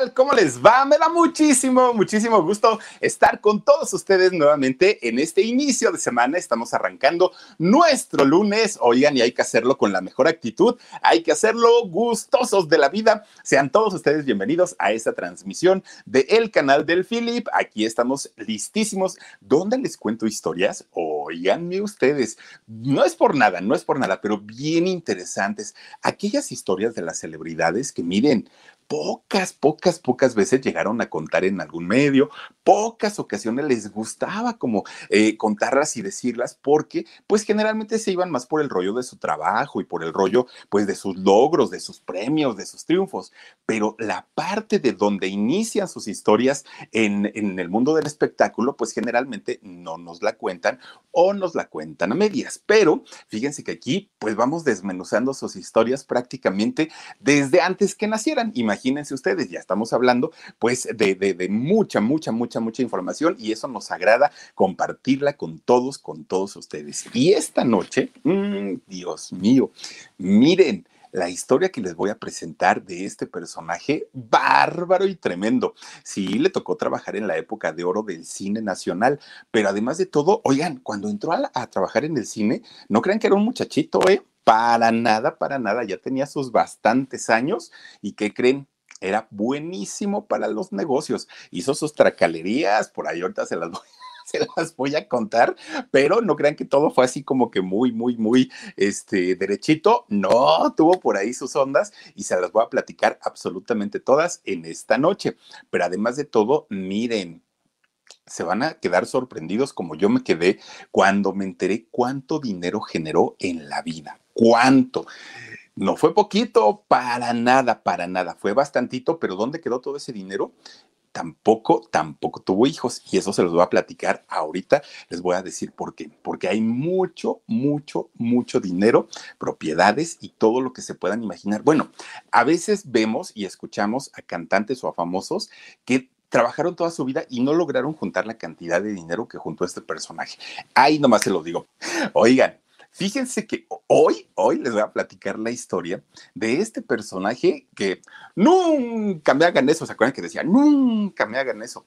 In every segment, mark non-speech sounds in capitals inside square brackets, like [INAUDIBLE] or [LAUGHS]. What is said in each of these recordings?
Hola, ¿qué tal? ¿Cómo les va? Me da muchísimo, muchísimo gusto estar con todos ustedes nuevamente en este inicio de semana. Estamos arrancando nuestro lunes. Oigan, y hay que hacerlo con la mejor actitud, hay que hacerlo gustosos de la vida. Sean todos ustedes bienvenidos a esta transmisión del el canal del Philip. Aquí estamos listísimos. ¿Dónde les cuento historias? Oiganme ustedes. No es por nada, no es por nada, pero bien interesantes. Aquellas historias de las celebridades que miren, pocas, pocas, pocas veces llegaron a contar en algún medio, pocas ocasiones les gustaba como eh, contarlas y decirlas porque pues generalmente se iban más por el rollo de su trabajo y por el rollo pues de sus logros, de sus premios, de sus triunfos, pero la parte de donde inician sus historias en, en el mundo del espectáculo pues generalmente no nos la cuentan o nos la cuentan a medias, pero fíjense que aquí pues vamos desmenuzando sus historias prácticamente desde antes que nacieran. Imagínense imagínense ustedes, ya estamos hablando pues de, mucha, mucha, mucha, mucha información y eso nos agrada compartirla con todos, con todos ustedes. Y esta noche, mmm, Dios mío, miren, la historia que les voy a presentar de este personaje bárbaro y tremendo. Sí, le tocó trabajar en la época de oro del cine nacional, pero además de todo, oigan, cuando entró a, a trabajar en el cine, no crean que era un muchachito, ¿eh? Para nada, para nada, ya tenía sus bastantes años y ¿qué creen? Era buenísimo para los negocios. Hizo sus tracalerías, por ahí ahorita se las voy [LAUGHS] se las voy a contar, pero no crean que todo fue así como que muy, muy, muy este, derechito. No, tuvo por ahí sus ondas y se las voy a platicar absolutamente todas en esta noche. Pero además de todo, miren, se van a quedar sorprendidos como yo me quedé cuando me enteré cuánto dinero generó en la vida. ¿Cuánto? No fue poquito, para nada, para nada. Fue bastantito, pero ¿dónde quedó todo ese dinero? Tampoco, tampoco tuvo hijos y eso se los voy a platicar ahorita. Les voy a decir por qué. Porque hay mucho, mucho, mucho dinero, propiedades y todo lo que se puedan imaginar. Bueno, a veces vemos y escuchamos a cantantes o a famosos que trabajaron toda su vida y no lograron juntar la cantidad de dinero que juntó este personaje. Ahí nomás se lo digo. Oigan, Fíjense que hoy, hoy les voy a platicar la historia de este personaje que nunca me hagan eso. ¿Se acuerdan que decía, nunca me hagan eso?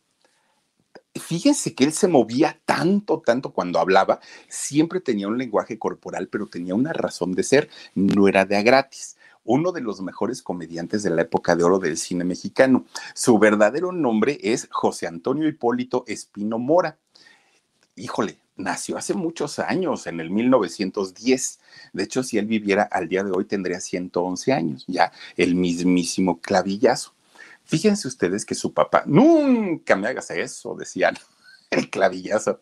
Fíjense que él se movía tanto, tanto cuando hablaba, siempre tenía un lenguaje corporal, pero tenía una razón de ser, no era de a gratis uno de los mejores comediantes de la época de oro del cine mexicano. Su verdadero nombre es José Antonio Hipólito Espino Mora. Híjole, nació hace muchos años, en el 1910. De hecho, si él viviera al día de hoy, tendría 111 años, ya el mismísimo clavillazo. Fíjense ustedes que su papá, nunca me hagas eso, decían [LAUGHS] el clavillazo.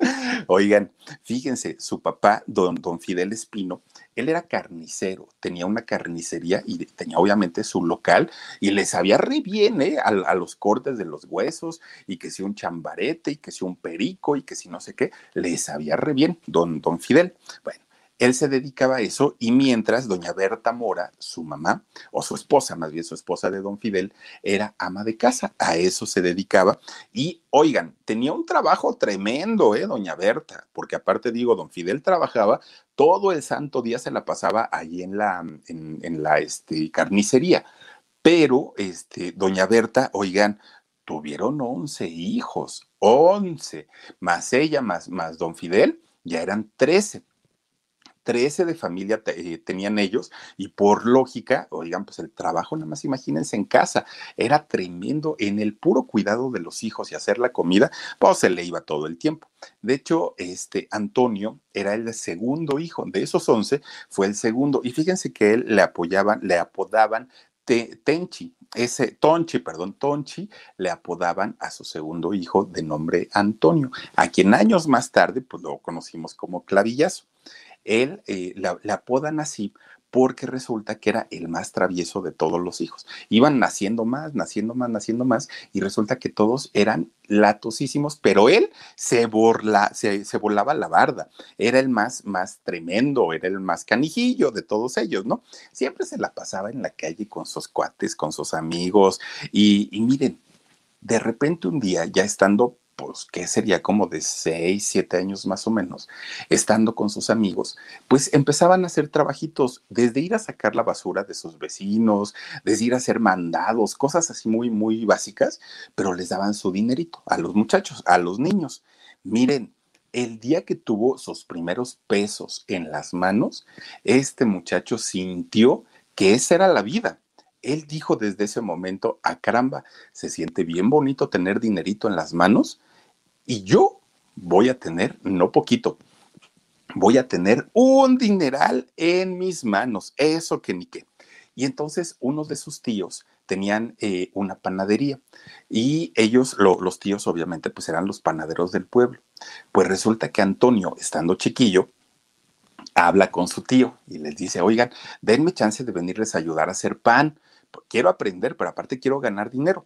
Oigan, fíjense, su papá, don, don Fidel Espino, él era carnicero, tenía una carnicería y tenía obviamente su local y le sabía re bien ¿eh? a, los cortes de los huesos y que si un chambarete y que si un perico y que si no sé qué, le sabía re bien don, don Fidel. Bueno, él se dedicaba a eso y mientras doña Berta Mora, su mamá, o su esposa, más bien su esposa de don Fidel, era ama de casa, a eso se dedicaba. Y oigan, tenía un trabajo tremendo, ¿eh? Doña Berta, porque aparte digo, don Fidel trabajaba todo el santo día, se la pasaba allí en la, en, la este, carnicería. Pero, este, doña Berta, oigan, tuvieron 11 hijos, 11, más ella, más, más don Fidel, ya eran 13 13 de familia eh, tenían ellos y por lógica, oigan, pues el trabajo, nada más imagínense en casa, era tremendo en el puro cuidado de los hijos y hacer la comida, pues se le iba todo el tiempo. De hecho, este Antonio era el segundo hijo, de esos 11 fue el segundo y fíjense que él le apoyaban, le apodaban Tenchi, ese Tonchi, perdón, Tonchi, le apodaban a su segundo hijo de nombre Antonio, a quien años más tarde, pues lo conocimos como Clavillazo él eh, le apodan así porque resulta que era el más travieso de todos los hijos. Iban naciendo más, naciendo más, naciendo más, y resulta que todos eran latosísimos, pero él se, burla, se, se volaba la barda. Era el más, más tremendo, era el más canijillo de todos ellos, ¿no? Siempre se la pasaba en la calle con sus cuates, con sus amigos, y miren, de repente un día, ya estando pues, que sería como de seis, siete años más o menos, estando con sus amigos, pues empezaban a hacer trabajitos, desde ir a sacar la basura de sus vecinos, desde ir a hacer mandados, cosas así muy, muy básicas, pero les daban su dinerito a los muchachos, a los niños. Miren, el día que tuvo sus primeros pesos en las manos, este muchacho sintió que esa era la vida él dijo desde ese momento, a ah, caramba, se siente bien bonito tener dinerito en las manos y yo voy a tener, no poquito, voy a tener un dineral en mis manos, eso que ni qué. Y entonces unos de sus tíos tenían eh, una panadería y ellos, los tíos obviamente, pues eran los panaderos del pueblo. Pues resulta que Antonio, estando chiquillo, habla con su tío y les dice, oigan, denme chance de venirles a ayudar a hacer pan quiero aprender, pero aparte quiero ganar dinero.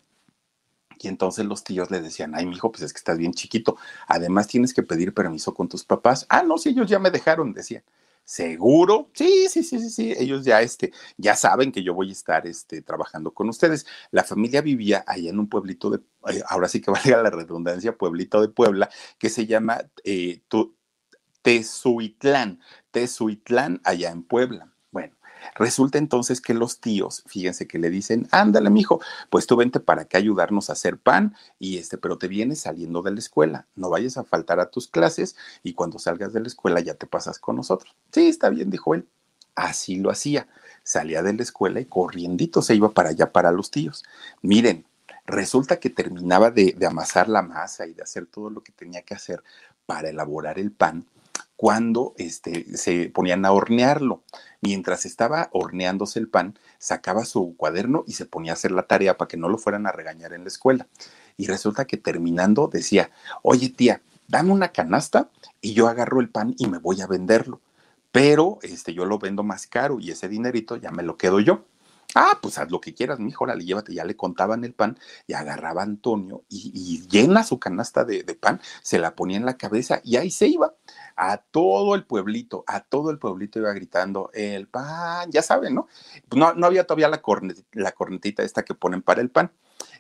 Y entonces los tíos le decían, ay, mijo, pues es que estás bien chiquito. Además tienes que pedir permiso con tus papás. Ah, no, si ellos ya me dejaron, decían. ¿Seguro? Sí, sí, sí, sí, sí. Ellos ya, este, ya saben que yo voy a estar este, trabajando con ustedes. La familia vivía allá en un pueblito de, eh, ahora sí que [LAUGHS] valga la redundancia, pueblito de Puebla, que se llama eh, Tezuitlán. Tezuitlán, allá en Puebla. Resulta entonces que los tíos, fíjense que le dicen, ándale, mijo, pues tú vente para acá ayudarnos a hacer pan y este, pero te vienes saliendo de la escuela, no vayas a faltar a tus clases y cuando salgas de la escuela ya te pasas con nosotros. Sí, está bien, dijo él. Así lo hacía. Salía de la escuela y corriendito se iba para allá para los tíos. Miren, resulta que terminaba de, de amasar la masa y de hacer todo lo que tenía que hacer para elaborar el pan cuando este, se ponían a hornearlo. Mientras estaba horneándose el pan, sacaba su cuaderno y se ponía a hacer la tarea para que no lo fueran a regañar en la escuela. Y resulta que terminando decía, oye tía, dame una canasta y yo agarro el pan y me voy a venderlo. Pero este, yo lo vendo más caro y ese dinerito ya me lo quedo yo. Ah, pues haz lo que quieras, mijo, le llévate. Ya le contaban el pan y agarraba a Antonio y, llena su canasta de, pan, se la ponía en la cabeza y ahí se iba. A todo el pueblito, a todo el pueblito iba gritando el pan, ya saben, ¿no? No, no había todavía la, la cornetita esta que ponen para el pan.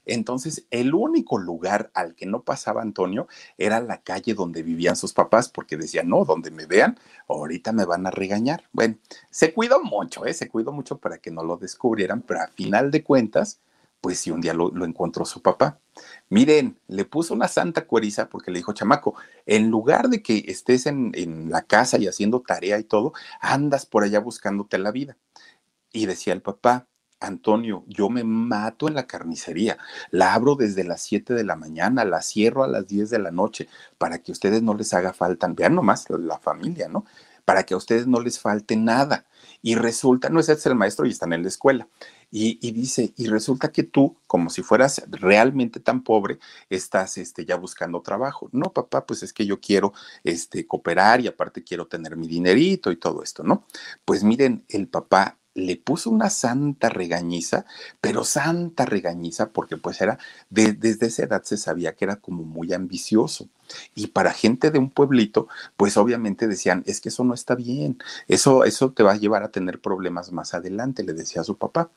Entonces, el único lugar al que no pasaba Antonio era la calle donde vivían sus papás, porque decían, no, donde me vean, ahorita me van a regañar. Bueno, se cuidó mucho, ¿eh? se cuidó mucho para que no lo descubrieran, pero a final de cuentas, pues sí, un día lo, encontró su papá. Miren, le puso una santa cueriza porque le dijo, chamaco, en lugar de que estés en, en la casa y haciendo tarea y todo, andas por allá buscándote la vida. Y decía el papá, Antonio, yo me mato en la carnicería. La abro desde las 7 de la mañana, la cierro a las 10 de la noche, para que a ustedes no les haga falta, vean nomás la familia, ¿no? Para que a ustedes no les falte nada. Y resulta, no es el maestro y están en la escuela. Y, dice, y resulta que tú, como si fueras realmente tan pobre, estás este, ya buscando trabajo. No, papá, pues es que yo quiero este, cooperar y aparte quiero tener mi dinerito y todo esto, ¿no? Pues miren, el papá le puso una santa regañiza, pero santa regañiza porque pues era, desde esa edad se sabía que era como muy ambicioso. Y para gente de un pueblito, pues obviamente decían, es que eso no está bien, eso, eso te va a llevar a tener problemas más adelante, le decía a su papá.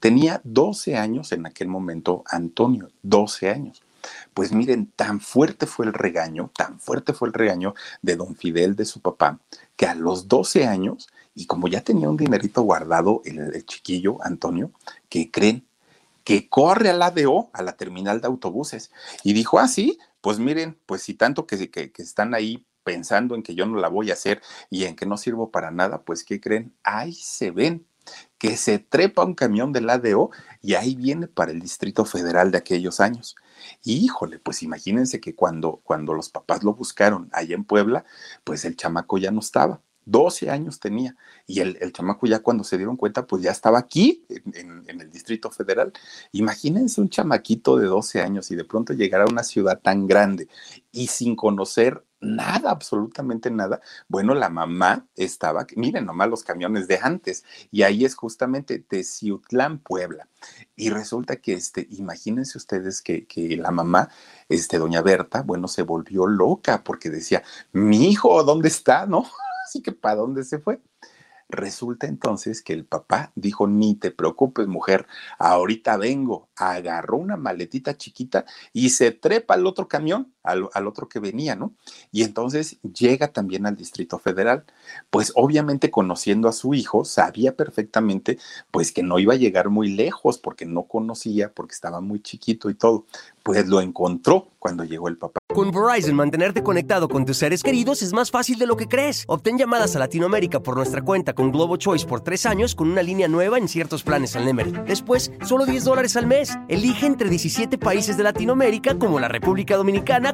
Tenía 12 años en aquel momento Antonio, 12 años. Pues miren, tan fuerte fue el regaño, tan fuerte fue el regaño de don Fidel, de su papá, que a los 12 años y como ya tenía un dinerito guardado el, chiquillo Antonio, que creen que corre a la ADO, a la terminal de autobuses, y dijo, ah, sí, pues miren, pues si tanto que, que, que están ahí pensando en que yo no la voy a hacer y en que no sirvo para nada, pues ¿qué creen? Ahí se ven que se trepa un camión del ADO y ahí viene para el Distrito Federal de aquellos años. Y híjole, pues imagínense que cuando, cuando los papás lo buscaron allá en Puebla, pues el chamaco ya no estaba. 12 años tenía. Y el, el, chamaco ya cuando se dieron cuenta, pues ya estaba aquí, en, el Distrito Federal. Imagínense un chamaquito de 12 años y de pronto llegar a una ciudad tan grande y sin conocer nada, absolutamente nada. Bueno, la mamá estaba, miren nomás los camiones de antes, y ahí es justamente Teciutlán, Puebla. Y resulta que, este, imagínense ustedes que, que la mamá, este, doña Berta, bueno, se volvió loca porque decía, mi hijo, ¿dónde está? ¿No? Así que, ¿para dónde se fue? Resulta entonces que el papá dijo, ni te preocupes mujer, ahorita vengo. Agarró una maletita chiquita y se trepa al otro camión, al, otro que venía, ¿no? Y entonces llega también al Distrito Federal. Pues obviamente conociendo a su hijo, sabía perfectamente pues que no iba a llegar muy lejos porque no conocía, porque estaba muy chiquito y todo. Pues lo encontró cuando llegó el papá. Con Verizon, mantenerte conectado con tus seres queridos es más fácil de lo que crees. Obtén llamadas a Latinoamérica por nuestra cuenta con Globo Choice por tres años con una línea nueva en ciertos planes al Nemery. Después, solo 10 dólares al mes. Elige entre 17 países de Latinoamérica como la República Dominicana,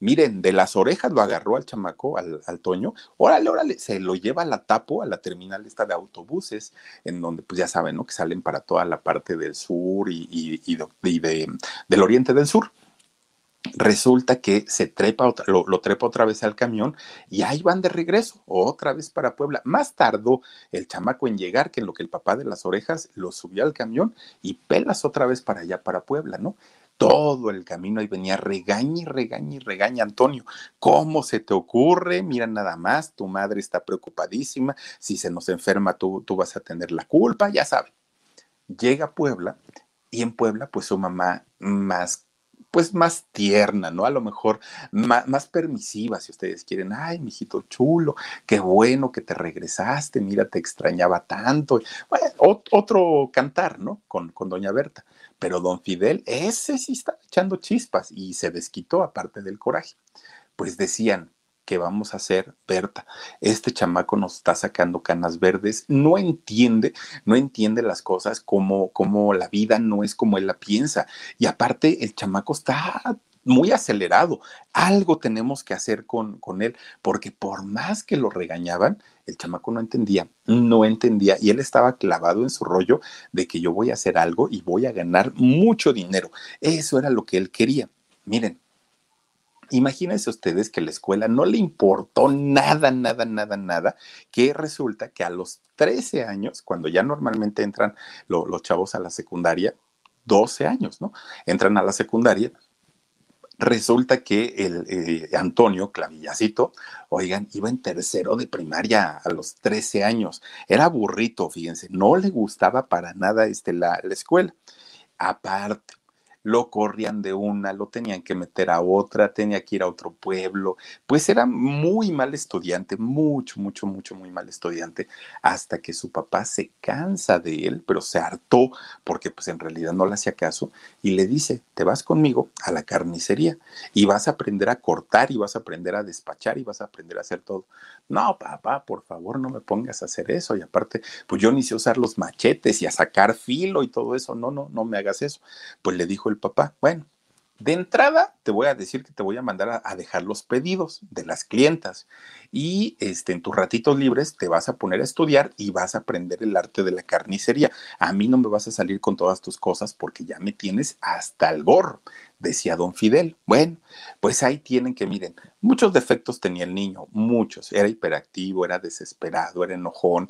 miren, de las orejas lo agarró al chamaco, al, al, Toño, órale, órale, se lo lleva a la tapo, a la terminal esta de autobuses, en donde pues ya saben, ¿no? Que salen para toda la parte del sur y, y, y, de, y de, del oriente del sur. Resulta que se trepa, lo, lo, trepa otra vez al camión y ahí van de regreso, otra vez para Puebla. Más tardó el chamaco en llegar que en lo que el papá de las orejas lo subió al camión y pelas otra vez para allá, para Puebla, ¿no? Todo el camino ahí venía regaña y regaña y regaña Antonio. ¿Cómo se te ocurre? Mira nada más, tu madre está preocupadísima. Si se nos enferma, tú, tú vas a tener la culpa, ya saben. Llega a Puebla y en Puebla, pues su mamá más pues más tierna, ¿no? A lo mejor más, permisiva, si ustedes quieren. Ay, mijito chulo, qué bueno que te regresaste, mira, te extrañaba tanto. Otro cantar, ¿no? Con, con doña Berta. Pero don Fidel, ese sí está echando chispas y se desquitó aparte del coraje. Pues decían, ¿qué vamos a hacer, Berta? Este chamaco nos está sacando canas verdes, no entiende, no entiende las cosas como, como la vida no es como él la piensa. Y aparte, el chamaco está muy acelerado. Algo tenemos que hacer con, con él, porque por más que lo regañaban, el chamaco no entendía, no entendía y él estaba clavado en su rollo de que yo voy a hacer algo y voy a ganar mucho dinero. Eso era lo que él quería. Miren, Imagínense ustedes que la escuela no le importó nada, nada, nada, nada, que resulta que a los 13 años, cuando ya normalmente entran lo, los chavos a la secundaria, 12 años, ¿no? Entran a la secundaria, resulta que el eh, Antonio Clavillacito, oigan, iba en tercero de primaria a los 13 años. Era burrito, fíjense, no le gustaba para nada este, la, la escuela. Aparte, lo corrían de una, lo tenían que meter a otra, tenía que ir a otro pueblo, pues era muy mal estudiante, mucho, mucho, mucho, muy mal estudiante, hasta que su papá se cansa de él, pero se hartó porque pues en realidad no le hacía caso y le dice, te vas conmigo a la carnicería y vas a aprender a cortar y vas a aprender a despachar y vas a aprender a hacer todo. No, papá, por favor, no me pongas a hacer eso y aparte, pues yo ni sé usar los machetes y a sacar filo y todo eso, no, no, no me hagas eso. Pues le dijo el papá, bueno, de entrada te voy a decir que te voy a mandar a, dejar los pedidos de las clientas y este, en tus ratitos libres te vas a poner a estudiar y vas a aprender el arte de la carnicería. A mí no me vas a salir con todas tus cosas porque ya me tienes hasta el gorro, decía don Fidel. Bueno, pues ahí tienen que miren, muchos defectos tenía el niño, muchos. Era hiperactivo, era desesperado, era enojón,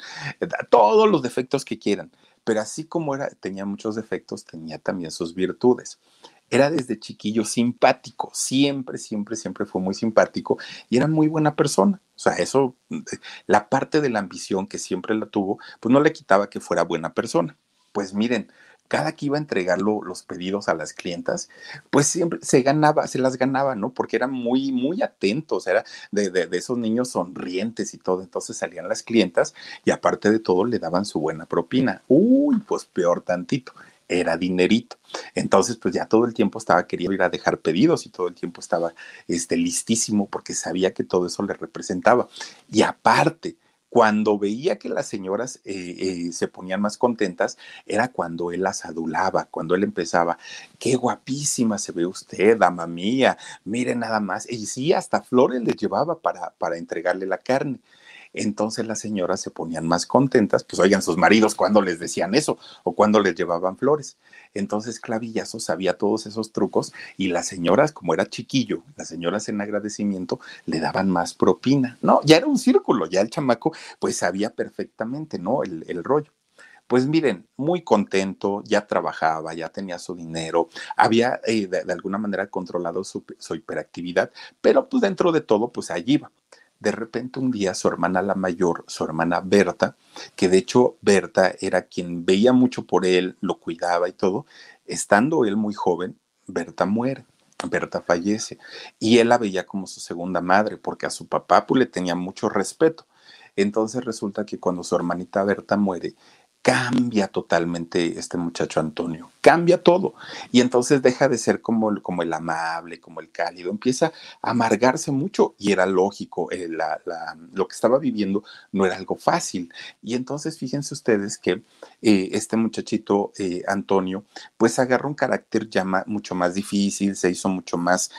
todos los defectos que quieran pero así como era, tenía muchos defectos, tenía también sus virtudes. Era desde chiquillo simpático, siempre, siempre, siempre fue muy simpático y era muy buena persona. O sea, eso, la parte de la ambición que siempre la tuvo, pues no le quitaba que fuera buena persona. Pues miren, cada que iba a entregar los pedidos a las clientas, pues siempre se ganaba, se las ganaba, ¿no? Porque eran muy, muy atentos, era de, de, esos niños sonrientes y todo. Entonces salían las clientas y aparte de todo le daban su buena propina. Uy, pues peor tantito era dinerito. Entonces, pues ya todo el tiempo estaba queriendo ir a dejar pedidos y todo el tiempo estaba este, listísimo porque sabía que todo eso le representaba. Y aparte, cuando veía que las señoras eh, eh, se ponían más contentas, era cuando él las adulaba, cuando él empezaba, qué guapísima se ve usted, dama mía, mire nada más. Y sí, hasta flores les llevaba para, para entregarle la carne. Entonces las señoras se ponían más contentas, pues oigan sus maridos cuando les decían eso o cuando les llevaban flores. Entonces Clavillazo sabía todos esos trucos y las señoras, como era chiquillo, las señoras en agradecimiento le daban más propina. No, ya era un círculo, ya el chamaco pues sabía perfectamente, ¿no? El, rollo. Pues miren, muy contento, ya trabajaba, ya tenía su dinero, había eh, de, de, alguna manera controlado su, su, hiperactividad, pero pues dentro de todo, pues allí iba de repente un día su hermana la mayor, su hermana Berta, que de hecho Berta era quien veía mucho por él, lo cuidaba y todo, estando él muy joven, Berta muere. Berta fallece y él la veía como su segunda madre porque a su papá pues, le tenía mucho respeto. Entonces resulta que cuando su hermanita Berta muere, cambia totalmente este muchacho Antonio, cambia todo. Y entonces deja de ser como, el, como el amable, como el cálido, empieza a amargarse mucho y era lógico, eh, la, lo que estaba viviendo no era algo fácil. Y entonces fíjense ustedes que eh, este muchachito eh, Antonio, pues agarró un carácter ya mucho más difícil, se hizo mucho más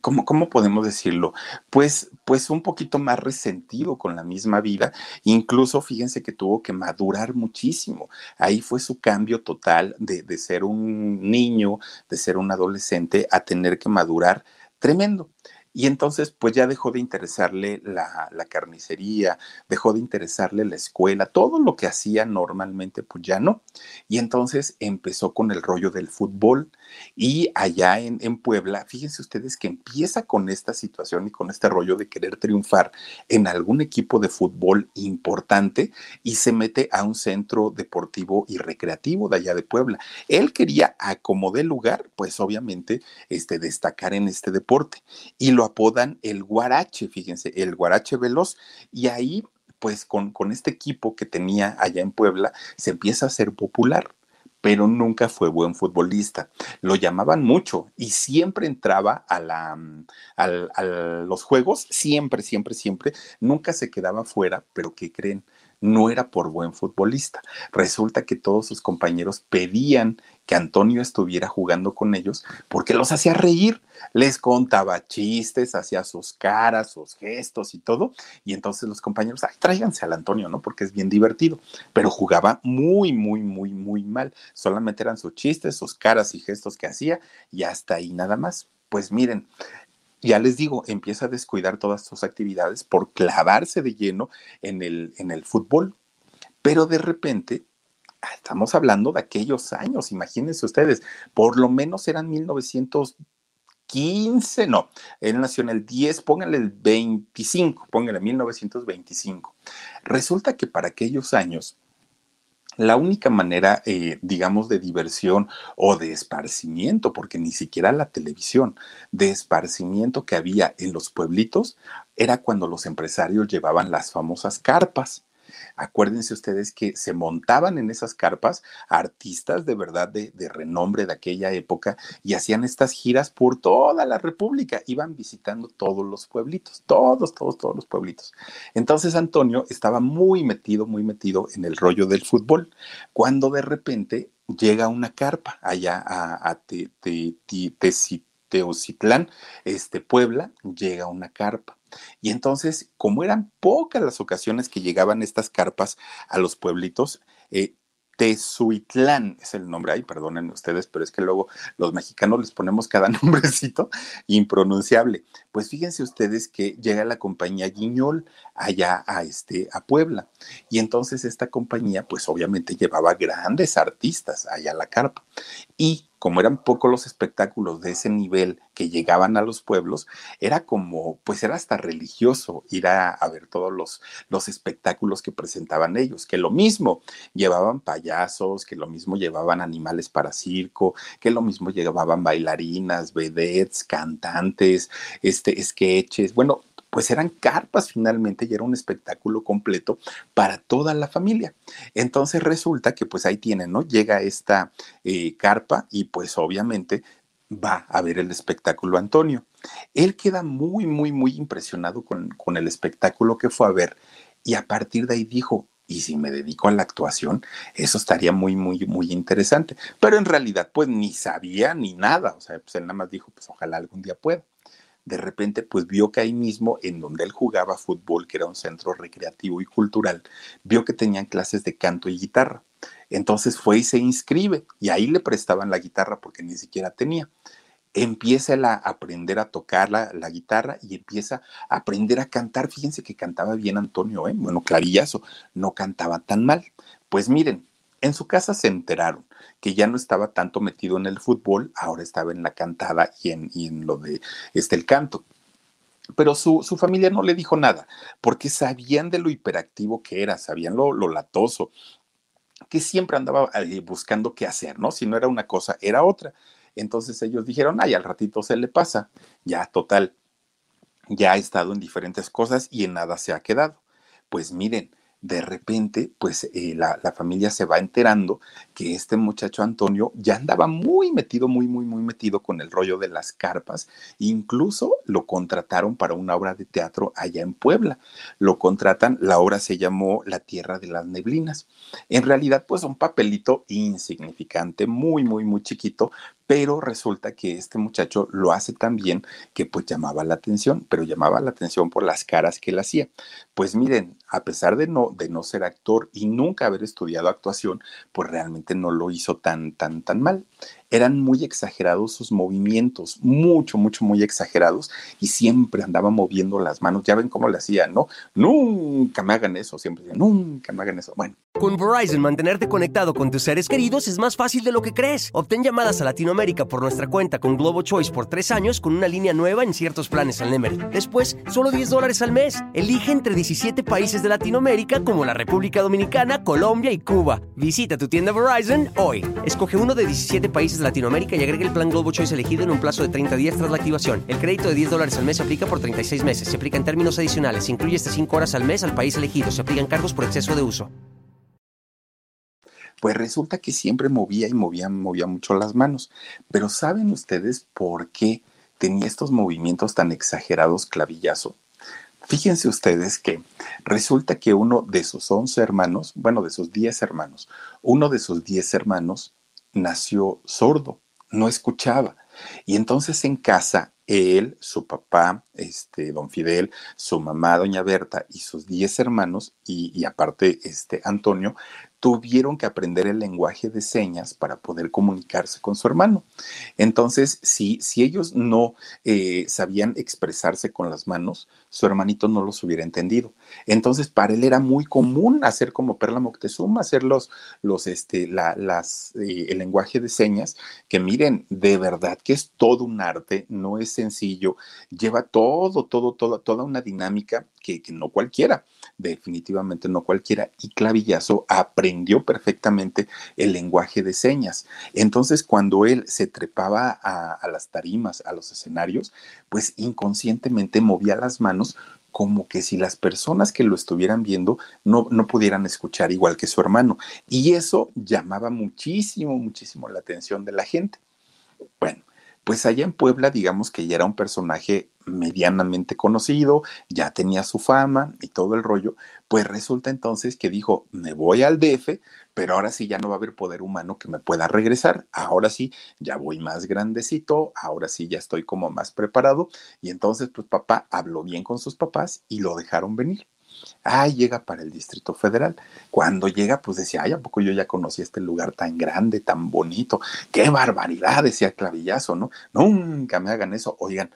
¿cómo, ¿cómo, podemos decirlo? Pues, pues un poquito más resentido con la misma vida. Incluso fíjense que tuvo que madurar muchísimo. Ahí fue su cambio total de, de ser un niño, de ser un adolescente, a tener que madurar tremendo. Y entonces, pues ya dejó de interesarle la, la, carnicería, dejó de interesarle la escuela, todo lo que hacía normalmente, pues ya no. Y entonces empezó con el rollo del fútbol. Y allá en, en Puebla, fíjense ustedes que empieza con esta situación y con este rollo de querer triunfar en algún equipo de fútbol importante y se mete a un centro deportivo y recreativo de allá de Puebla. Él quería, a como de lugar, pues obviamente, este, destacar en este deporte. Y lo apodan el Guarache, fíjense, el Guarache Veloz. Y ahí, pues con, con este equipo que tenía allá en Puebla, se empieza a ser popular pero nunca fue buen futbolista. Lo llamaban mucho y siempre entraba a, la, a, a, los juegos, siempre, siempre, siempre. Nunca se quedaba fuera, pero ¿qué creen? No era por buen futbolista. Resulta que todos sus compañeros pedían que Antonio estuviera jugando con ellos porque los hacía reír, les contaba chistes, hacía sus caras, sus gestos y todo. Y entonces los compañeros, ay, tráiganse al Antonio, ¿no? Porque es bien divertido. Pero jugaba muy, muy, muy, muy mal. Solamente eran sus chistes, sus caras y gestos que hacía y hasta ahí nada más. Pues miren, ya les digo, empieza a descuidar todas sus actividades por clavarse de lleno en el, en el fútbol. Pero de repente, ah, estamos hablando de aquellos años, imagínense ustedes, por lo menos eran 1915, no, él nació en el 10, pónganle el 25, pónganle 1925. Resulta que para aquellos años, la única manera, eh, digamos, de diversión o de esparcimiento, porque ni siquiera la televisión, de esparcimiento que había en los pueblitos, era cuando los empresarios llevaban las famosas carpas. Acuérdense ustedes que se montaban en esas carpas artistas de verdad de, renombre de aquella época y hacían estas giras por toda la República. Iban visitando todos los pueblitos, todos, todos, todos los pueblitos. Entonces Antonio estaba muy metido, muy metido en el rollo del fútbol, cuando de repente llega una carpa allá a, a este, Puebla, llega una carpa. Y entonces, como eran pocas las ocasiones que llegaban estas carpas a los pueblitos, eh, Tezuitlán es el nombre, ahí perdonen ustedes, pero es que luego los mexicanos les ponemos cada [LAUGHS] nombrecito impronunciable. Pues fíjense ustedes que llega la compañía Guiñol allá a, este, a Puebla. Y entonces esta compañía, pues obviamente llevaba grandes artistas allá a la carpa. Y como eran pocos los espectáculos de ese nivel que llegaban a los pueblos, era como, pues era hasta religioso ir a, ver todos los, los espectáculos que presentaban ellos, que lo mismo llevaban payasos, que lo mismo llevaban animales para circo, que lo mismo llevaban bailarinas, vedettes, cantantes, este, sketches, bueno, pues eran carpas finalmente y era un espectáculo completo para toda la familia. Entonces resulta que pues ahí tienen, ¿no? Llega esta eh, carpa y pues obviamente va a ver el espectáculo Antonio. Él queda muy, muy, muy impresionado con, con el espectáculo que fue a ver y a partir de ahí dijo, y si me dedico a la actuación, eso estaría muy, muy, muy interesante. Pero en realidad, pues ni sabía ni nada. O sea, pues él nada más dijo, pues ojalá algún día pueda de repente pues vio que ahí mismo, en donde él jugaba fútbol, que era un centro recreativo y cultural, vio que tenían clases de canto y guitarra. Entonces fue y se inscribe y ahí le prestaban la guitarra porque ni siquiera tenía. Empieza a aprender a tocar la, la, guitarra y empieza a aprender a cantar. Fíjense que cantaba bien Antonio, ¿eh? bueno, clarillazo, no cantaba tan mal. Pues miren, en su casa se enteraron que ya no estaba tanto metido en el fútbol, ahora estaba en la cantada y en, en lo de este, el canto. Pero su, su, familia no le dijo nada, porque sabían de lo hiperactivo que era, sabían lo, lo latoso, que siempre andaba eh, buscando qué hacer, ¿no? Si no era una cosa, era otra. Entonces ellos dijeron, ay, al ratito se le pasa. Ya, total, ya ha estado en diferentes cosas y en nada se ha quedado. Pues miren, de repente, pues eh, la, la, familia se va enterando que este muchacho Antonio ya andaba muy metido, muy, muy, muy metido con el rollo de las carpas. Incluso lo contrataron para una obra de teatro allá en Puebla. Lo contratan, la obra se llamó La Tierra de las Neblinas. En realidad, pues un papelito insignificante, muy, muy, muy chiquito, pero resulta que este muchacho lo hace tan bien que pues llamaba la atención, pero llamaba la atención por las caras que él hacía. Pues miren, a pesar de no, de no ser actor y nunca haber estudiado actuación, pues realmente no lo hizo tan, tan, tan mal eran muy exagerados sus movimientos, mucho, mucho, muy exagerados, y siempre andaba moviendo las manos. Ya ven cómo le hacían, ¿no? Nunca me hagan eso, siempre nunca me hagan eso. Bueno. Con Verizon, mantenerte conectado con tus seres queridos es más fácil de lo que crees. Obtén llamadas a Latinoamérica por nuestra cuenta con Globo Choice por tres años con una línea nueva en ciertos planes al Nemery. Después, solo 10 dólares al mes. Elige entre 17 países de Latinoamérica como la República Dominicana, Colombia y Cuba. Visita tu tienda Verizon hoy. Escoge uno de 17 países Latinoamérica y agregue el plan Globo Choice elegido en un plazo de 30 días tras la activación. El crédito de 10 dólares al mes se aplica por 36 meses. Se aplica en términos adicionales. Se incluye hasta 5 horas al mes al país elegido. Se aplican cargos por exceso de uso. Pues resulta que siempre movía y movía, movía mucho las manos. Pero ¿saben ustedes por qué tenía estos movimientos tan exagerados clavillazo? Fíjense ustedes que resulta que uno de sus 11 hermanos, bueno, de sus 10 hermanos, uno de sus 10 hermanos nació sordo, no escuchaba. Y entonces en casa, él, su papá, este, don Fidel, su mamá, doña Berta, y sus diez hermanos, y, aparte este, Antonio, tuvieron que aprender el lenguaje de señas para poder comunicarse con su hermano. Entonces, si, si ellos no eh, sabían expresarse con las manos, su hermanito no los hubiera entendido. Entonces, para él era muy común hacer como Perla Moctezuma, hacer los, los este, la, las, eh, el lenguaje de señas, que miren, de verdad que es todo un arte, no es sencillo, lleva todo, todo, todo, toda una dinámica que, que no cualquiera, definitivamente no cualquiera, y Clavillazo aprendió perfectamente el lenguaje de señas. Entonces, cuando él se trepaba a, las tarimas, a los escenarios, pues inconscientemente movía las manos como que si las personas que lo estuvieran viendo no, no pudieran escuchar igual que su hermano. Y eso llamaba muchísimo, muchísimo la atención de la gente. Bueno, pues allá en Puebla, digamos que ya era un personaje medianamente conocido, ya tenía su fama y todo el rollo, pues resulta entonces que dijo, me voy al DF, pero ahora sí ya no va a haber poder humano que me pueda regresar, ahora sí ya voy más grandecito, ahora sí ya estoy como más preparado y entonces pues papá habló bien con sus papás y lo dejaron venir. Ah, llega para el Distrito Federal. Cuando llega, pues decía, ay, ¿a poco yo ya conocí este lugar tan grande, tan bonito? ¡Qué barbaridad! Decía Clavillazo, ¿no? Nunca me hagan eso. Oigan,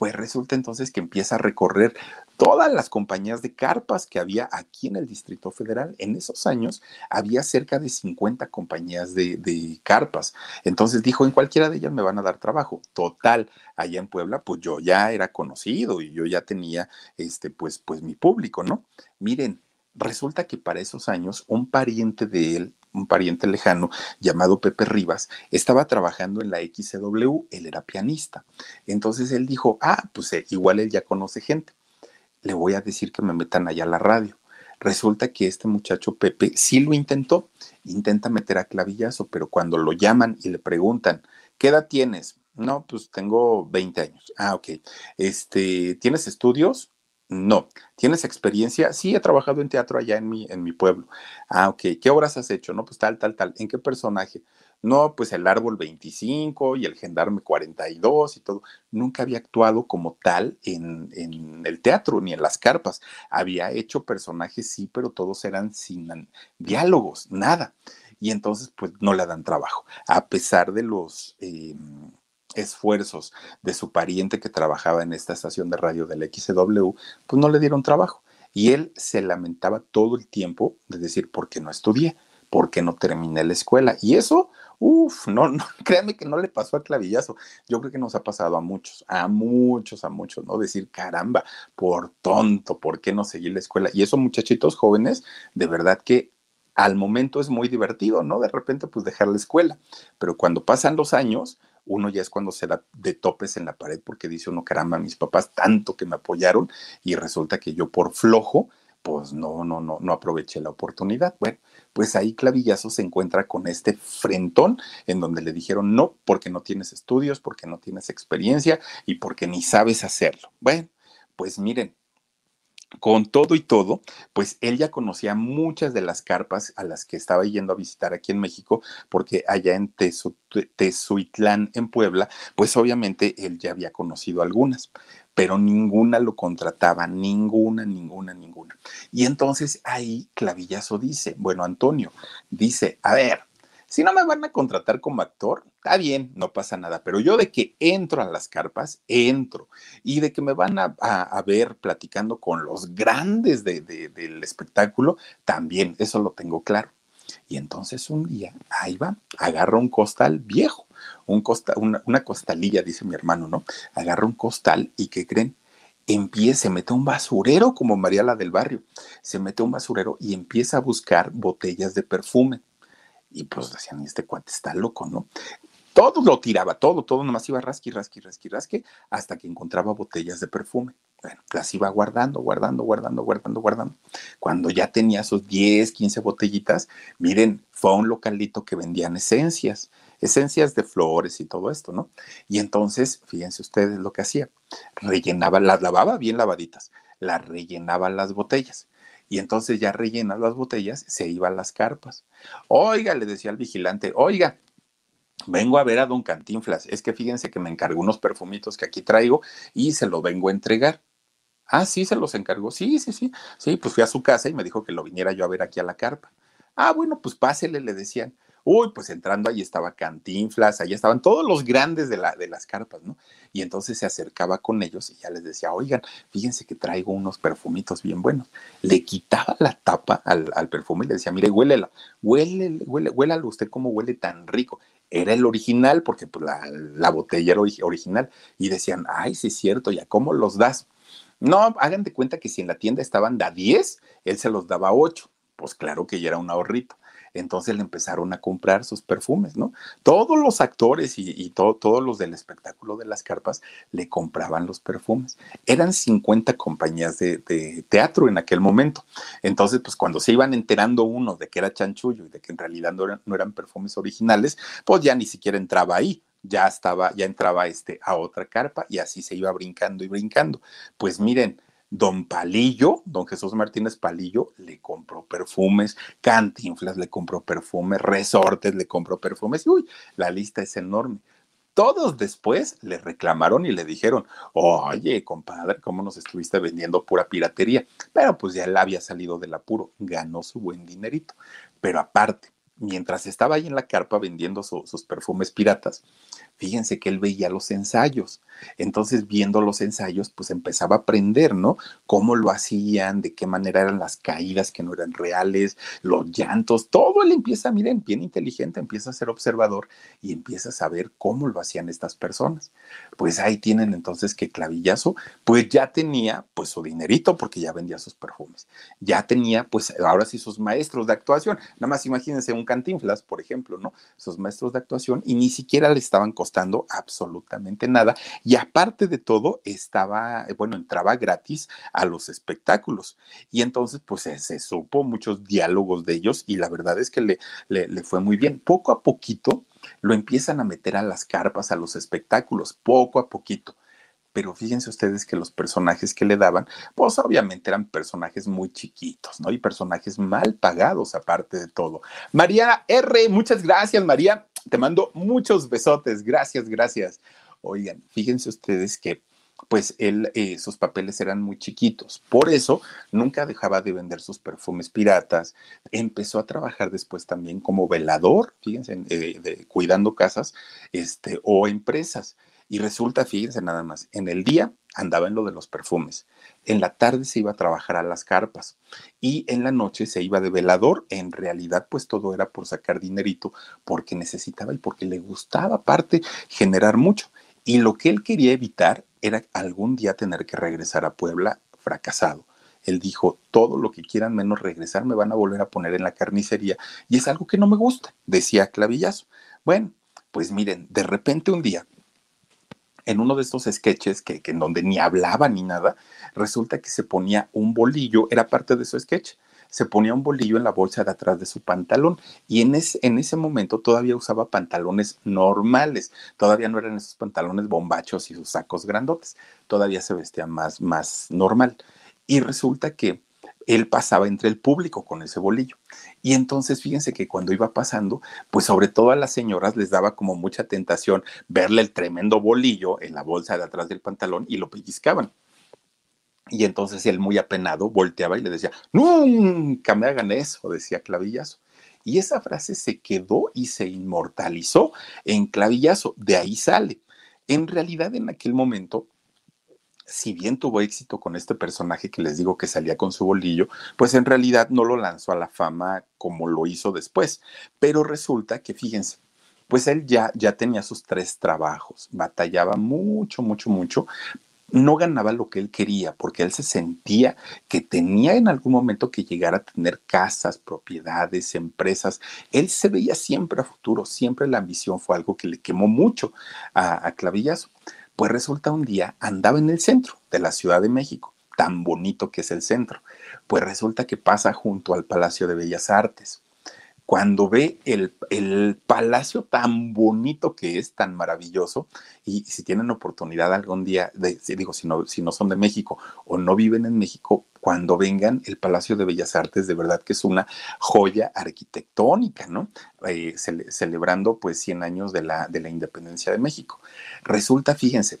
Pues resulta entonces que empieza a recorrer todas las compañías de carpas que había aquí en el Distrito Federal. En esos años había cerca de 50 compañías de, carpas. Entonces dijo, en cualquiera de ellas me van a dar trabajo. Total, allá en Puebla, pues yo ya era conocido y yo ya tenía, este, pues, pues mi público, ¿no? Miren, resulta que para esos años un pariente de él un pariente lejano llamado Pepe Rivas, estaba trabajando en la XCW, él era pianista. Entonces él dijo, ah, pues eh, igual él ya conoce gente, le voy a decir que me metan allá a la radio. Resulta que este muchacho Pepe sí lo intentó, intenta meter a clavillazo, pero cuando lo llaman y le preguntan, ¿qué edad tienes? No, pues tengo 20 años. Ah, ok. Este, ¿tienes estudios? No. ¿Tienes experiencia? Sí, he trabajado en teatro allá en mi, en mi pueblo. Ah, ok. ¿Qué obras has hecho? No, pues tal, tal, tal. ¿En qué personaje? No, pues el árbol 25 y el gendarme 42 y todo. Nunca había actuado como tal en, en el teatro ni en las carpas. Había hecho personajes, sí, pero todos eran sin diálogos, nada. Y entonces, pues no le dan trabajo. A pesar de los... Eh, esfuerzos de su pariente que trabajaba en esta estación de radio del XW, pues no le dieron trabajo. Y él se lamentaba todo el tiempo de decir, ¿por qué no estudié? ¿Por qué no terminé la escuela? Y eso, uff, no, no, [LAUGHS] créanme que no le pasó a Clavillazo. Yo creo que nos ha pasado a muchos, a muchos, a muchos, ¿no? Decir, caramba, por tonto, ¿por qué no seguí la escuela? Y eso, muchachitos jóvenes, de verdad que al momento es muy divertido, ¿no? De repente, pues dejar la escuela. Pero cuando pasan los años, uno ya es cuando se da de topes en la pared porque dice uno, caramba, mis papás tanto que me apoyaron y resulta que yo por flojo, pues no, no, no, no aproveché la oportunidad. Bueno, pues ahí Clavillazo se encuentra con este frentón en donde le dijeron no, porque no tienes estudios, porque no tienes experiencia y porque ni sabes hacerlo. Bueno, pues miren, con todo y todo, pues él ya conocía muchas de las carpas a las que estaba yendo a visitar aquí en México, porque allá en Tezuitlán, en Puebla, pues obviamente él ya había conocido algunas, pero ninguna lo contrataba, ninguna, ninguna, ninguna. Y entonces ahí Clavillazo dice, bueno, Antonio, dice, a ver, si no me van a contratar como actor, está bien, no pasa nada, pero yo de que entro a las carpas, entro. Y de que me van a, ver platicando con los grandes del espectáculo, también, eso lo tengo claro. Y entonces un día, ahí va, agarra un costal viejo, un una, una, costalilla, dice mi hermano, ¿no? Agarra un costal y ¿qué creen? Empieza, se mete un basurero como María la del barrio, se mete un basurero y empieza a buscar botellas de perfume y pues decían, este cuate está loco, ¿no? Todo lo tiraba, todo, todo, nomás iba rasqui, rasqui, rasqui, rasqui, hasta que encontraba botellas de perfume. Bueno, las iba guardando, guardando, guardando, guardando, guardando. Cuando ya tenía sus 10, 15 botellitas, miren, fue a un localito que vendían esencias, esencias de flores y todo esto, ¿no? Y entonces, fíjense ustedes lo que hacía, rellenaba, las lavaba bien lavaditas, las rellenaba las botellas y entonces ya rellenas las botellas, se iba a las carpas. Oiga, le decía al vigilante, oiga, vengo a ver a don Cantinflas, es que fíjense que me encargó unos perfumitos que aquí traigo y se lo vengo a entregar. Ah, sí, se los encargó. Sí, sí, sí. Sí, pues fui a su casa y me dijo que lo viniera yo a ver aquí a la carpa. Ah, bueno, pues pásele, le decían. Uy, pues entrando ahí estaba Cantinflas, ahí estaban todos los grandes de, la, de las carpas, ¿no? Y entonces se acercaba con ellos y ya les decía, oigan, fíjense que traigo unos perfumitos bien buenos. Le quitaba la tapa al, perfume y le decía, mire, huélela, huele, huele, huélalo usted cómo huele tan rico. Era el original, porque pues, la, botella era original. Y decían, ay, sí es cierto, ¿ya cómo los das? No, hagan de cuenta que si en la tienda estaban da 10, él se los daba 8. Pues claro que ya era un ahorrito entonces le empezaron a comprar sus perfumes, ¿no? Todos los actores y, todos los del espectáculo de las carpas le compraban los perfumes. Eran 50 compañías de, teatro en aquel momento. Entonces, pues cuando se iban enterando unos de que era chanchullo y de que en realidad no eran, no eran perfumes originales, pues ya ni siquiera entraba ahí ya estaba, ya entraba este a otra carpa y así se iba brincando y brincando. Pues miren, Don Palillo, don Jesús Martínez Palillo, le compró perfumes, Cantinflas le compró perfumes, Resortes le compró perfumes, y uy, la lista es enorme. Todos después le reclamaron y le dijeron, oye, compadre, ¿cómo nos estuviste vendiendo pura piratería? Pero pues ya él había salido del apuro, ganó su buen dinerito. Pero aparte, mientras estaba ahí en la carpa vendiendo sus perfumes piratas, fíjense que él veía los ensayos. Entonces, viendo los ensayos, pues empezaba a aprender, ¿no? Cómo lo hacían, de qué manera eran las caídas que no eran reales, los llantos, todo él empieza, miren, bien inteligente, empieza a ser observador y empieza a saber cómo lo hacían estas personas. Pues ahí tienen entonces que Clavillazo, pues ya tenía pues su dinerito porque ya vendía sus perfumes. Ya tenía, pues ahora sí, sus maestros de actuación. Nada más imagínense un cantinflas, por ejemplo, ¿no? Sus maestros de actuación y ni siquiera le estaban costando absolutamente nada. Y aparte de todo, estaba, eh, bueno, entraba gratis a los espectáculos. Y entonces, pues se, supo muchos diálogos de ellos y la verdad es que le, le, le fue muy bien. Poco a poquito lo empiezan a meter a las carpas, a los espectáculos, poco a poquito pero fíjense ustedes que los personajes que le daban, pues obviamente eran personajes muy chiquitos, ¿no? Y personajes mal pagados aparte de todo. María R, muchas gracias, María. Te mando muchos besotes. Gracias, gracias. Oigan, fíjense ustedes que pues él, eh, sus papeles eran muy chiquitos. Por eso nunca dejaba de vender sus perfumes piratas. Empezó a trabajar después también como velador, fíjense, eh, cuidando casas este, o empresas. Y resulta, fíjense nada más, en el día andaba en lo de los perfumes, en la tarde se iba a trabajar a las carpas y en la noche se iba de velador. En realidad, pues todo era por sacar dinerito porque necesitaba y porque le gustaba aparte generar mucho. Y lo que él quería evitar era algún día tener que regresar a Puebla fracasado. Él dijo, todo lo que quieran menos regresar me van a volver a poner en la carnicería y es algo que no me gusta, decía Clavillazo. Bueno, pues miren, de repente un día en uno de estos sketches que, en donde ni hablaba ni nada, resulta que se ponía un bolillo, era parte de su sketch, se ponía un bolillo en la bolsa de atrás de su pantalón y en ese, en ese momento todavía usaba pantalones normales, todavía no eran esos pantalones bombachos y sus sacos grandotes, todavía se vestía más, más normal. Y resulta que él pasaba entre el público con ese bolillo. Y entonces fíjense que cuando iba pasando, pues sobre todo a las señoras les daba como mucha tentación verle el tremendo bolillo en la bolsa de atrás del pantalón y lo pellizcaban. Y entonces él muy apenado volteaba y le decía, nunca me hagan eso, decía Clavillazo. Y esa frase se quedó y se inmortalizó en Clavillazo, de ahí sale. En realidad en aquel momento si bien tuvo éxito con este personaje que les digo que salía con su bolillo, pues en realidad no lo lanzó a la fama como lo hizo después. Pero resulta que, fíjense, pues él ya, ya tenía sus tres trabajos, batallaba mucho, mucho, mucho, no ganaba lo que él quería, porque él se sentía que tenía en algún momento que llegar a tener casas, propiedades, empresas. Él se veía siempre a futuro, siempre la ambición fue algo que le quemó mucho a, a Clavillazo. Pues resulta un día andaba en el centro de la Ciudad de México, tan bonito que es el centro. Pues resulta que pasa junto al Palacio de Bellas Artes. Cuando ve el, el palacio tan bonito que es, tan maravilloso, y si tienen oportunidad algún día, digo, si no, si no son de México o no viven en México, cuando vengan, el Palacio de Bellas Artes de verdad que es una joya arquitectónica, ¿no? Eh, celebrando pues 100 años de la, de la independencia de México. Resulta, fíjense,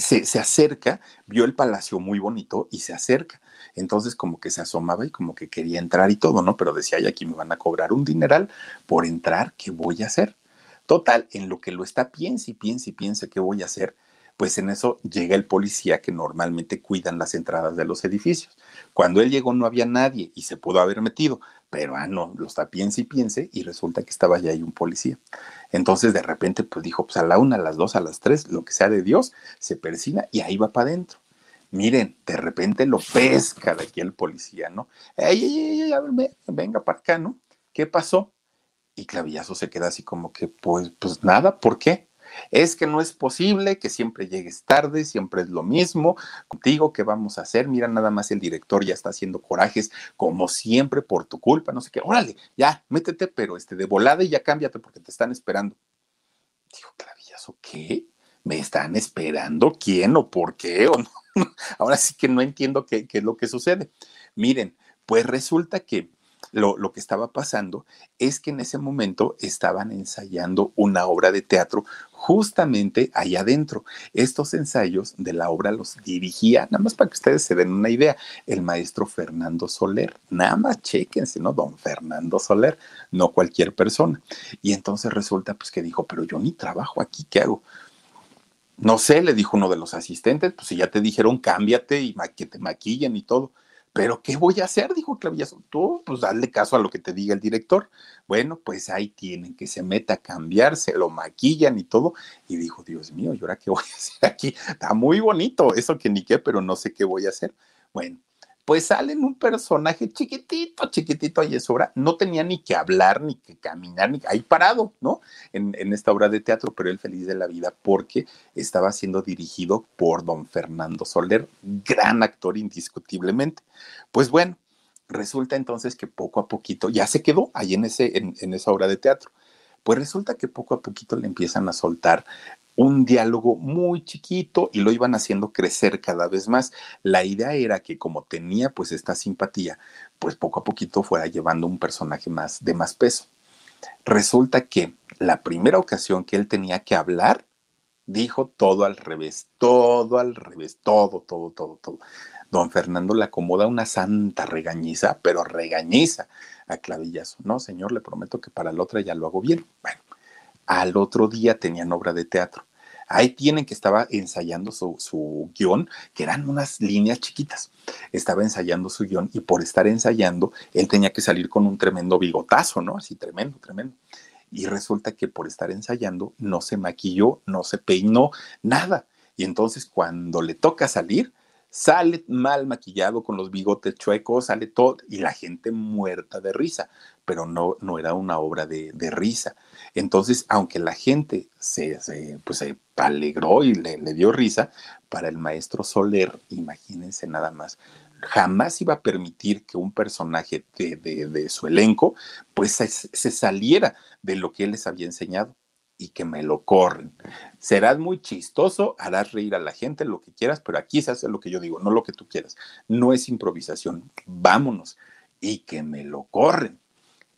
se, acerca, vio el palacio muy bonito y se acerca. Entonces como que se asomaba y como que quería entrar y todo, ¿no? Pero decía, ay, aquí me van a cobrar un dineral por entrar, ¿qué voy a hacer? Total, en lo que lo está, piense y piense y piense qué voy a hacer, pues en eso llega el policía que normalmente cuidan las entradas de los edificios. Cuando él llegó no había nadie y se pudo haber metido, pero ah, no, lo está piense y piense y resulta que estaba ya ahí un policía. Entonces de repente pues dijo, pues a la una, a las dos, a las tres, lo que sea de Dios, se persina y ahí va para adentro. Miren, de repente lo pesca de aquí el policía, ¿no? Ey, ey, ey, a venga para acá, ¿no? ¿Qué pasó? Y Clavillazo se queda así como que, pues, pues nada, ¿por qué? Es que no es posible que siempre llegues tarde, siempre es lo mismo contigo, ¿qué vamos a hacer? Mira, nada más el director ya está haciendo corajes, como siempre, por tu culpa, no sé qué, órale, ya, métete, pero este, de volada y ya cámbiate porque te están esperando. Dijo, Clavillazo, ¿qué? ¿Me están esperando? ¿Quién o por qué? ¿O no? [LAUGHS] Ahora sí que no entiendo qué, qué es lo que sucede. Miren, pues resulta que lo, que estaba pasando es que en ese momento estaban ensayando una obra de teatro justamente allá adentro. Estos ensayos de la obra los dirigía, nada más para que ustedes se den una idea, el maestro Fernando Soler. Nada más chéquense, ¿no? Don Fernando Soler, no cualquier persona. Y entonces resulta pues que dijo, pero yo ni trabajo aquí, ¿qué hago? No sé, le dijo uno de los asistentes, pues si ya te dijeron cámbiate y que te maquillen y todo. Pero ¿qué voy a hacer? Dijo Clavillazo. Tú, pues dale caso a lo que te diga el director. Bueno, pues ahí tienen que se meta a cambiar, se lo maquillan y todo. Y dijo, Dios mío, ¿y ahora qué voy a hacer aquí? Está muy bonito eso que ni qué, pero no sé qué voy a hacer. Bueno, pues sale un personaje chiquitito, chiquitito obra, no tenía ni que hablar, ni que caminar, ni ahí parado, ¿no? En, en, esta obra de teatro, pero él feliz de la vida porque estaba siendo dirigido por don Fernando Soler, gran actor indiscutiblemente. Pues bueno, resulta entonces que poco a poquito ya se quedó ahí en, ese, en, en esa obra de teatro. Pues resulta que poco a poquito le empiezan a soltar un diálogo muy chiquito y lo iban haciendo crecer cada vez más. La idea era que como tenía pues esta simpatía, pues poco a poquito fuera llevando un personaje más de más peso. Resulta que la primera ocasión que él tenía que hablar, dijo todo al revés, todo al revés, todo, todo, todo, todo. Don Fernando le acomoda una santa regañiza, pero regañiza a Clavillazo. No, señor, le prometo que para la otra ya lo hago bien. Bueno, al otro día tenían obra de teatro Ahí tienen que estaba ensayando su, su, guion, que eran unas líneas chiquitas. Estaba ensayando su guion y por estar ensayando, él tenía que salir con un tremendo bigotazo, ¿no? Así tremendo, tremendo. Y resulta que por estar ensayando no se maquilló, no se peinó, nada. Y entonces cuando le toca salir, sale mal maquillado con los bigotes chuecos, sale todo y la gente muerta de risa, pero no, no era una obra de, de risa. Entonces, aunque la gente se, se pues, se alegró y le, le, dio risa, para el maestro Soler, imagínense nada más, jamás iba a permitir que un personaje de, de, de su elenco pues se, se saliera de lo que él les había enseñado y que me lo corren. Serás muy chistoso, harás reír a la gente, lo que quieras, pero aquí se hace lo que yo digo, no lo que tú quieras. No es improvisación, vámonos. Y que me lo corren.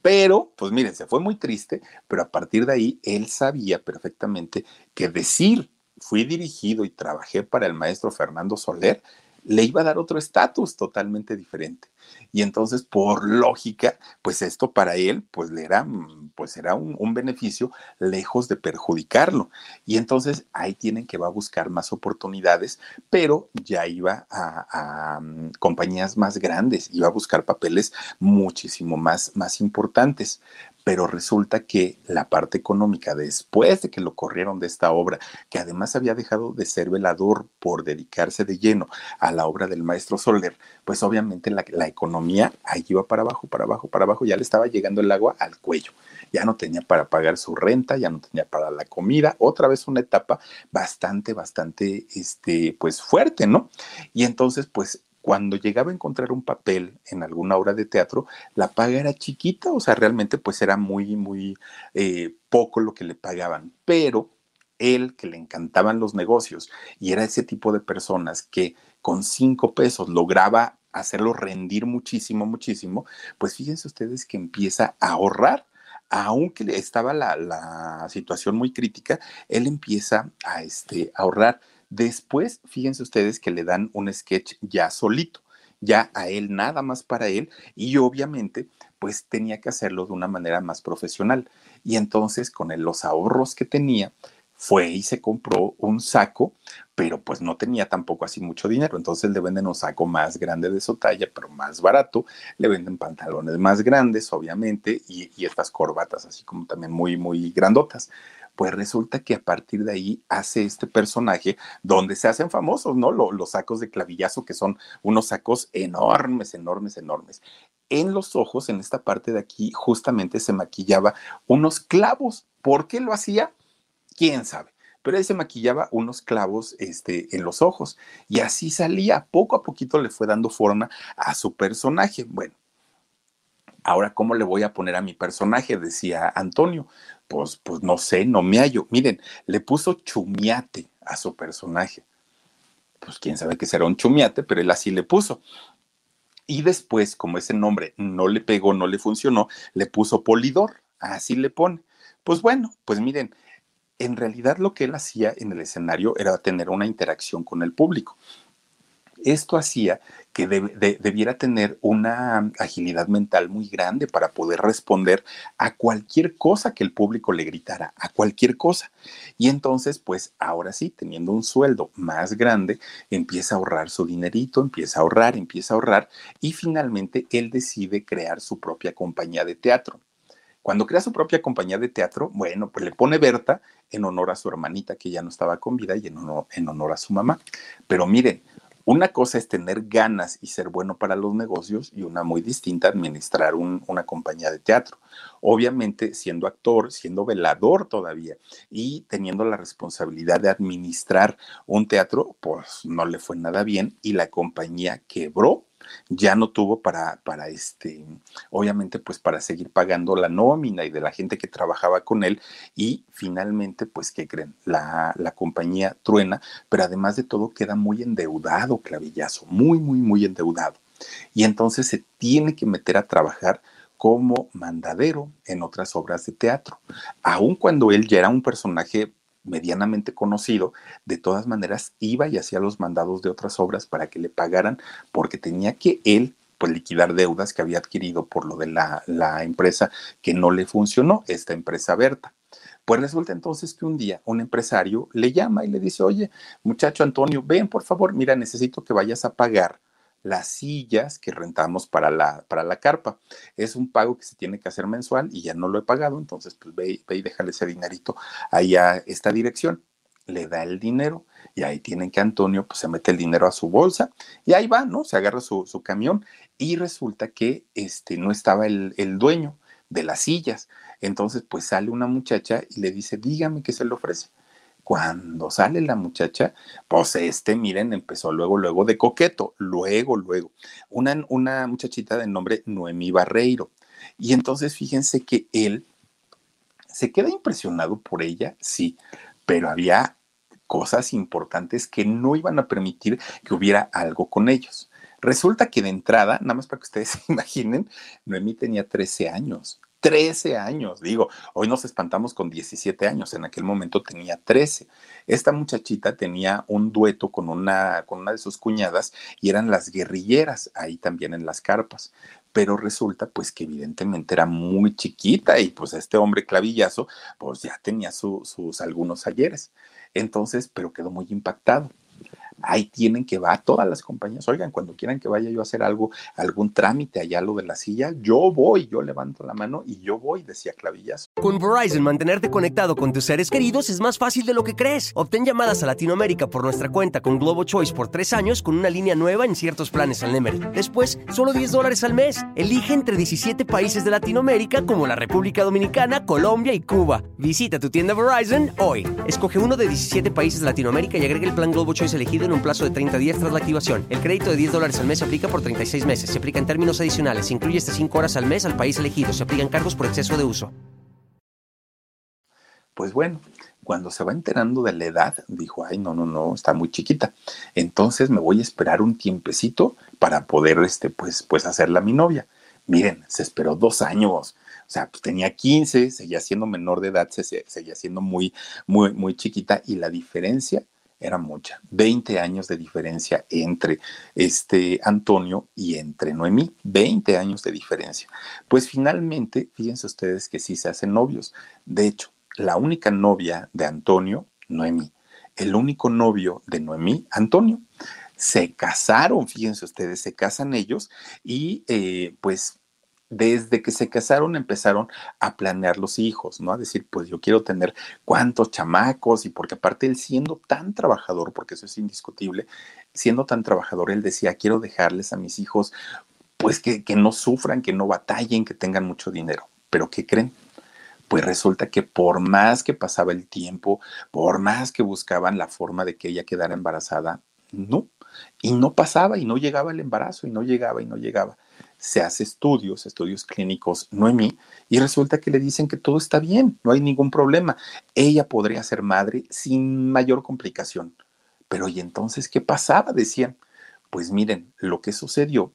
Pero, pues miren, se fue muy triste, pero a partir de ahí él sabía perfectamente que decir fui dirigido y trabajé para el maestro Fernando Soler le iba a dar otro estatus totalmente diferente. Y entonces, por lógica, pues esto para él, pues le era, pues era un, beneficio lejos de perjudicarlo. Y entonces ahí tienen que va a buscar más oportunidades, pero ya iba a, um, compañías más grandes, iba a buscar papeles muchísimo más, más importantes pero resulta que la parte económica, después de que lo corrieron de esta obra, que además había dejado de ser velador por dedicarse de lleno a la obra del maestro Soler, pues obviamente la, la economía ahí iba para abajo, para abajo, para abajo, ya le estaba llegando el agua al cuello, ya no tenía para pagar su renta, ya no tenía para la comida, otra vez una etapa bastante, bastante, este, pues fuerte, ¿no? Y entonces, pues cuando llegaba a encontrar un papel en alguna obra de teatro, la paga era chiquita, o sea, realmente pues era muy, muy eh, poco lo que le pagaban, pero él que le encantaban los negocios y era ese tipo de personas que con cinco pesos lograba hacerlo rendir muchísimo, muchísimo, pues fíjense ustedes que empieza a ahorrar aunque estaba la, situación muy crítica, él empieza a este, ahorrar. Después, fíjense ustedes que le dan un sketch ya solito, ya a él, nada más para él, y obviamente, pues tenía que hacerlo de una manera más profesional. Y entonces, con los ahorros que tenía, fue y se compró un saco, pero pues no tenía tampoco así mucho dinero. Entonces le venden un saco más grande de su talla, pero más barato. Le venden pantalones más grandes, obviamente, y, y estas corbatas así como también muy, muy grandotas. Pues resulta que a partir de ahí hace este personaje donde se hacen famosos, ¿no? Los, los sacos de clavillazo, que son unos sacos enormes, enormes, enormes. En los ojos, en esta parte de aquí, justamente se maquillaba unos clavos. ¿Por qué lo hacía? ¿Quién sabe? pero él se maquillaba unos clavos este, en los ojos y así salía, poco a poquito le fue dando forma a su personaje. Bueno, ahora ¿cómo le voy a poner a mi personaje? Decía Antonio. Pues, pues no sé, no me hallo. Miren, le puso chumiate a su personaje. Pues quién sabe que será un chumiate, pero él así le puso. Y después, como ese nombre no le pegó, no le funcionó, le puso polidor. Así le pone. Pues bueno, pues miren, en realidad lo que él hacía en el escenario era tener una interacción con el público. Esto hacía que debiera tener una agilidad mental muy grande para poder responder a cualquier cosa que el público le gritara, a cualquier cosa. Y entonces, pues ahora sí, teniendo un sueldo más grande, empieza a ahorrar su dinerito, empieza a ahorrar, empieza a ahorrar y finalmente él decide crear su propia compañía de teatro. Cuando crea su propia compañía de teatro, bueno, pues le pone Berta en honor a su hermanita que ya no estaba con vida y en honor, a su mamá. Pero miren, una cosa es tener ganas y ser bueno para los negocios y una muy distinta administrar una compañía de teatro. Obviamente siendo actor, siendo velador todavía y teniendo la responsabilidad de administrar un teatro, pues no le fue nada bien y la compañía quebró ya no tuvo para, para este, obviamente, pues para seguir pagando la nómina y de la gente que trabajaba con él. Y finalmente, pues, ¿qué creen? La, la compañía truena, pero además de todo queda muy endeudado, Clavillazo, muy, muy, muy endeudado. Y entonces se tiene que meter a trabajar como mandadero en otras obras de teatro, aun cuando él ya era un personaje medianamente conocido, de todas maneras iba y hacía los mandados de otras obras para que le pagaran, porque tenía que él pues liquidar deudas que había adquirido por lo de la, la empresa que no le funcionó, esta empresa Berta. Pues resulta entonces que un día un empresario le llama y le dice, oye, muchacho Antonio, ven por favor, mira, necesito que vayas a pagar las sillas que rentamos para la, para la carpa. Es un pago que se tiene que hacer mensual y ya no lo he pagado, entonces pues ve, ve y déjale ese dinerito ahí a esta dirección. Le da el dinero y ahí tienen que Antonio pues se mete el dinero a su bolsa y ahí va, ¿no? Se agarra su, su camión y resulta que este, no estaba el, el dueño de las sillas. Entonces pues sale una muchacha y le dice, dígame qué se le ofrece cuando sale la muchacha, pues este, miren, empezó luego, luego de coqueto, luego, luego. Una, muchachita de nombre Noemí Barreiro. Y entonces fíjense que él se queda impresionado por ella, sí, pero había cosas importantes que no iban a permitir que hubiera algo con ellos. Resulta que de entrada, nada más para que ustedes [LAUGHS] se imaginen, Noemí tenía 13 años. 13 años, digo, hoy nos espantamos con 17 años, en aquel momento tenía 13. Esta muchachita tenía un dueto con una, con una de sus cuñadas y eran las guerrilleras ahí también en las carpas. Pero resulta pues que evidentemente era muy chiquita y pues este hombre clavillazo pues ya tenía sus algunos ayeres. Entonces, pero quedó muy impactado ahí tienen que va todas las compañías. Oigan, cuando quieran que vaya yo a hacer algo, algún trámite allá lo de la silla, yo voy, yo levanto la mano y yo voy, decía Clavillazo. Con Verizon, mantenerte conectado con tus seres queridos es más fácil de lo que crees. Obtén llamadas a Latinoamérica por nuestra cuenta con Globo Choice por tres años con una línea nueva en ciertos planes al Nemer. Después, solo 10 dólares al mes. Elige entre 17 países de Latinoamérica como la República Dominicana, Colombia y Cuba. Visita tu tienda Verizon hoy. Escoge uno de 17 países de Latinoamérica y agrega el plan Globo Choice elegido en un plazo de 30 días tras la activación. El crédito de 10 dólares al mes se aplica por 36 meses. Se aplica en términos adicionales. Se incluye hasta 5 horas al mes al país elegido. Se aplican cargos por exceso de uso. Pues bueno, cuando se va enterando de la edad, dijo, ay, no, no, no, está muy chiquita. Entonces me voy a esperar un tiempecito para poder, este, pues, pues hacerla mi novia. Miren, se esperó dos años. O sea, pues tenía 15, seguía siendo menor de edad, se, seguía siendo muy, muy, muy chiquita y la diferencia era mucha. 20 años de diferencia entre este Antonio y entre Noemí. 20 años de diferencia. Pues finalmente, fíjense ustedes que sí se hacen novios. De hecho, la única novia de Antonio, Noemí. El único novio de Noemí, Antonio. Se casaron, fíjense ustedes, se casan ellos y eh, pues desde que se casaron empezaron a planear los hijos, ¿no? A decir, pues yo quiero tener cuántos chamacos y porque aparte él siendo tan trabajador, porque eso es indiscutible, siendo tan trabajador, él decía, quiero dejarles a mis hijos, pues que, que no sufran, que no batallen, que tengan mucho dinero. Pero ¿qué creen? pues resulta que por más que pasaba el tiempo, por más que buscaban la forma de que ella quedara embarazada, no, y no pasaba y no llegaba el embarazo y no llegaba y no llegaba. Se hace estudios, estudios clínicos, Noemí, y resulta que le dicen que todo está bien, no hay ningún problema. Ella podría ser madre sin mayor complicación. Pero ¿y entonces qué pasaba? Decían. Pues miren, lo que sucedió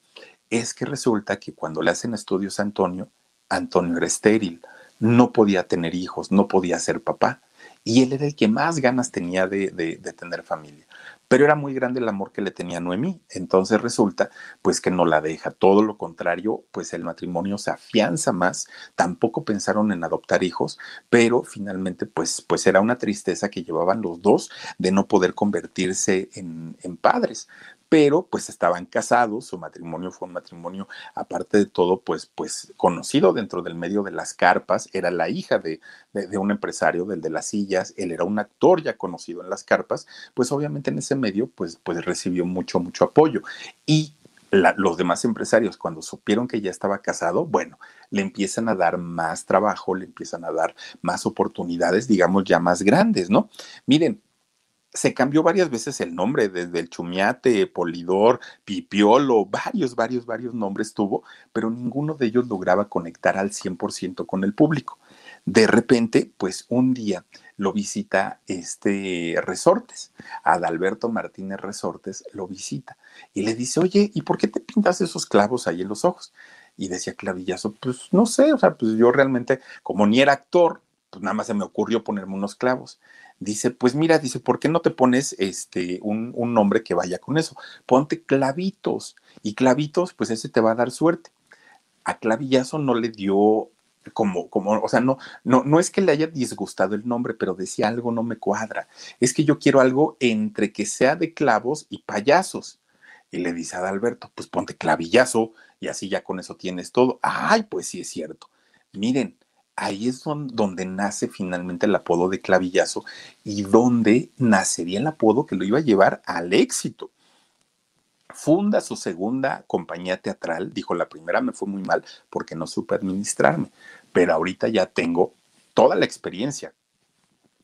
es que resulta que cuando le hacen estudios a Antonio, Antonio era estéril, no podía tener hijos, no podía ser papá. Y él era el que más ganas tenía de, de, de tener familia pero era muy grande el amor que le tenía Noemí. Entonces resulta, pues que no la deja. Todo lo contrario, pues el matrimonio se afianza más. Tampoco pensaron en adoptar hijos, pero finalmente, pues, pues era una tristeza que llevaban los dos de no poder convertirse en, en padres pero pues estaban casados, su matrimonio fue un matrimonio, aparte de todo, pues, pues conocido dentro del medio de las carpas, era la hija de, de, un empresario, del de las sillas, él era un actor ya conocido en las carpas, pues obviamente en ese medio, pues, pues recibió mucho, mucho apoyo. Y los demás empresarios, cuando supieron que ya estaba casado, bueno, le empiezan a dar más trabajo, le empiezan a dar más oportunidades, digamos, ya más grandes, ¿no? Miren, se cambió varias veces el nombre, desde el Chumiate, Polidor, Pipiolo, varios, varios, varios nombres tuvo, pero ninguno de ellos lograba conectar al 100% con el público. De repente, pues un día lo visita este Resortes, Adalberto Martínez Resortes lo visita y le dice, oye, ¿y por qué te pintas esos clavos ahí en los ojos? Y decía Clavillazo, pues no sé, o sea, pues yo realmente, como ni era actor, pues nada más se me ocurrió ponerme unos clavos dice, pues mira, dice, ¿por qué no te pones este, un, un nombre que vaya con eso? Ponte clavitos y clavitos, pues ese te va a dar suerte. A clavillazo no le dio como, como, o sea, no, no, no es que le haya disgustado el nombre, pero decía algo no me cuadra. Es que yo quiero algo entre que sea de clavos y payasos. Y le dice a Adalberto, pues ponte clavillazo y así ya con eso tienes todo. Ay, pues sí es cierto. Miren, ahí es donde, nace finalmente el apodo de clavillazo y donde nacería el apodo que lo iba a llevar al éxito. Funda su segunda compañía teatral, dijo la primera me fue muy mal porque no supe administrarme, pero ahorita ya tengo toda la experiencia.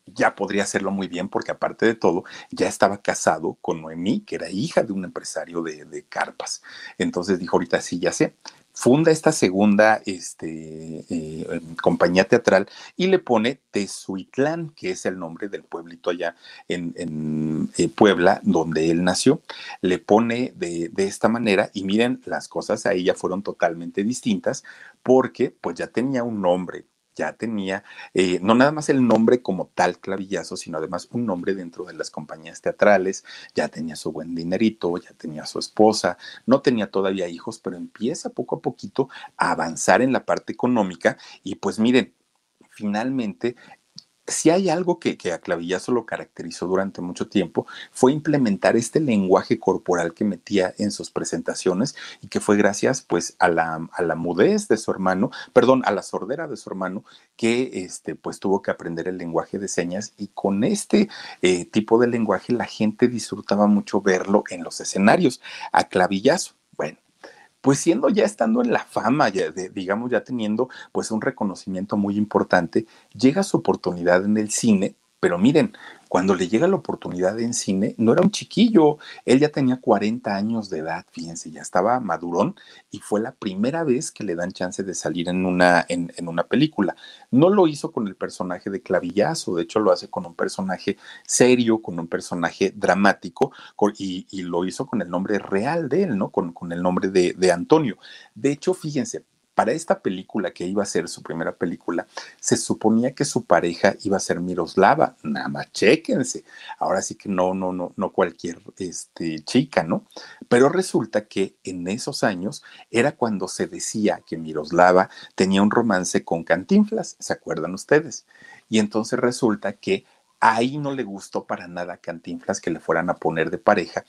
Ya podría hacerlo muy bien porque aparte de todo, ya estaba casado con Noemí, que era hija de un empresario de, de carpas. Entonces dijo, ahorita sí, ya sé, funda esta segunda este, eh, compañía teatral y le pone Tezuitlán, que es el nombre del pueblito allá en, eh, Puebla, donde él nació. Le pone de, de, esta manera y miren, las cosas ahí ya fueron totalmente distintas porque pues ya tenía un nombre, ya tenía eh, no nada más el nombre como tal clavillazo, sino además un nombre dentro de las compañías teatrales, ya tenía su buen dinerito, ya tenía su esposa, no tenía todavía hijos, pero empieza poco a poquito a avanzar en la parte económica. Y pues miren, finalmente si hay algo que, a Clavillazo lo caracterizó durante mucho tiempo, fue implementar este lenguaje corporal que metía en sus presentaciones y que fue gracias pues a la, a la mudez de su hermano, perdón, a la sordera de su hermano, que este, pues tuvo que aprender el lenguaje de señas y con este eh, tipo de lenguaje la gente disfrutaba mucho verlo en los escenarios. A Clavillazo, bueno, pues siendo ya estando en la fama, ya digamos ya teniendo pues un reconocimiento muy importante, llega su oportunidad en el cine, pero miren, cuando le llega la oportunidad en cine, no era un chiquillo, él ya tenía 40 años de edad, fíjense, ya estaba madurón y fue la primera vez que le dan chance de salir en una, en, una película. No lo hizo con el personaje de Clavillazo, de hecho lo hace con un personaje serio, con un personaje dramático y, lo hizo con el nombre real de él, ¿no? Con, con el nombre de, de Antonio. De hecho, fíjense, para esta película que iba a ser su primera película, se suponía que su pareja iba a ser Miroslava, nada más chéquense. Ahora sí que no, no, no, no cualquier este, chica, ¿no? Pero resulta que en esos años era cuando se decía que Miroslava tenía un romance con Cantinflas, ¿se acuerdan ustedes? Y entonces resulta que ahí no le gustó para nada Cantinflas que le fueran a poner de pareja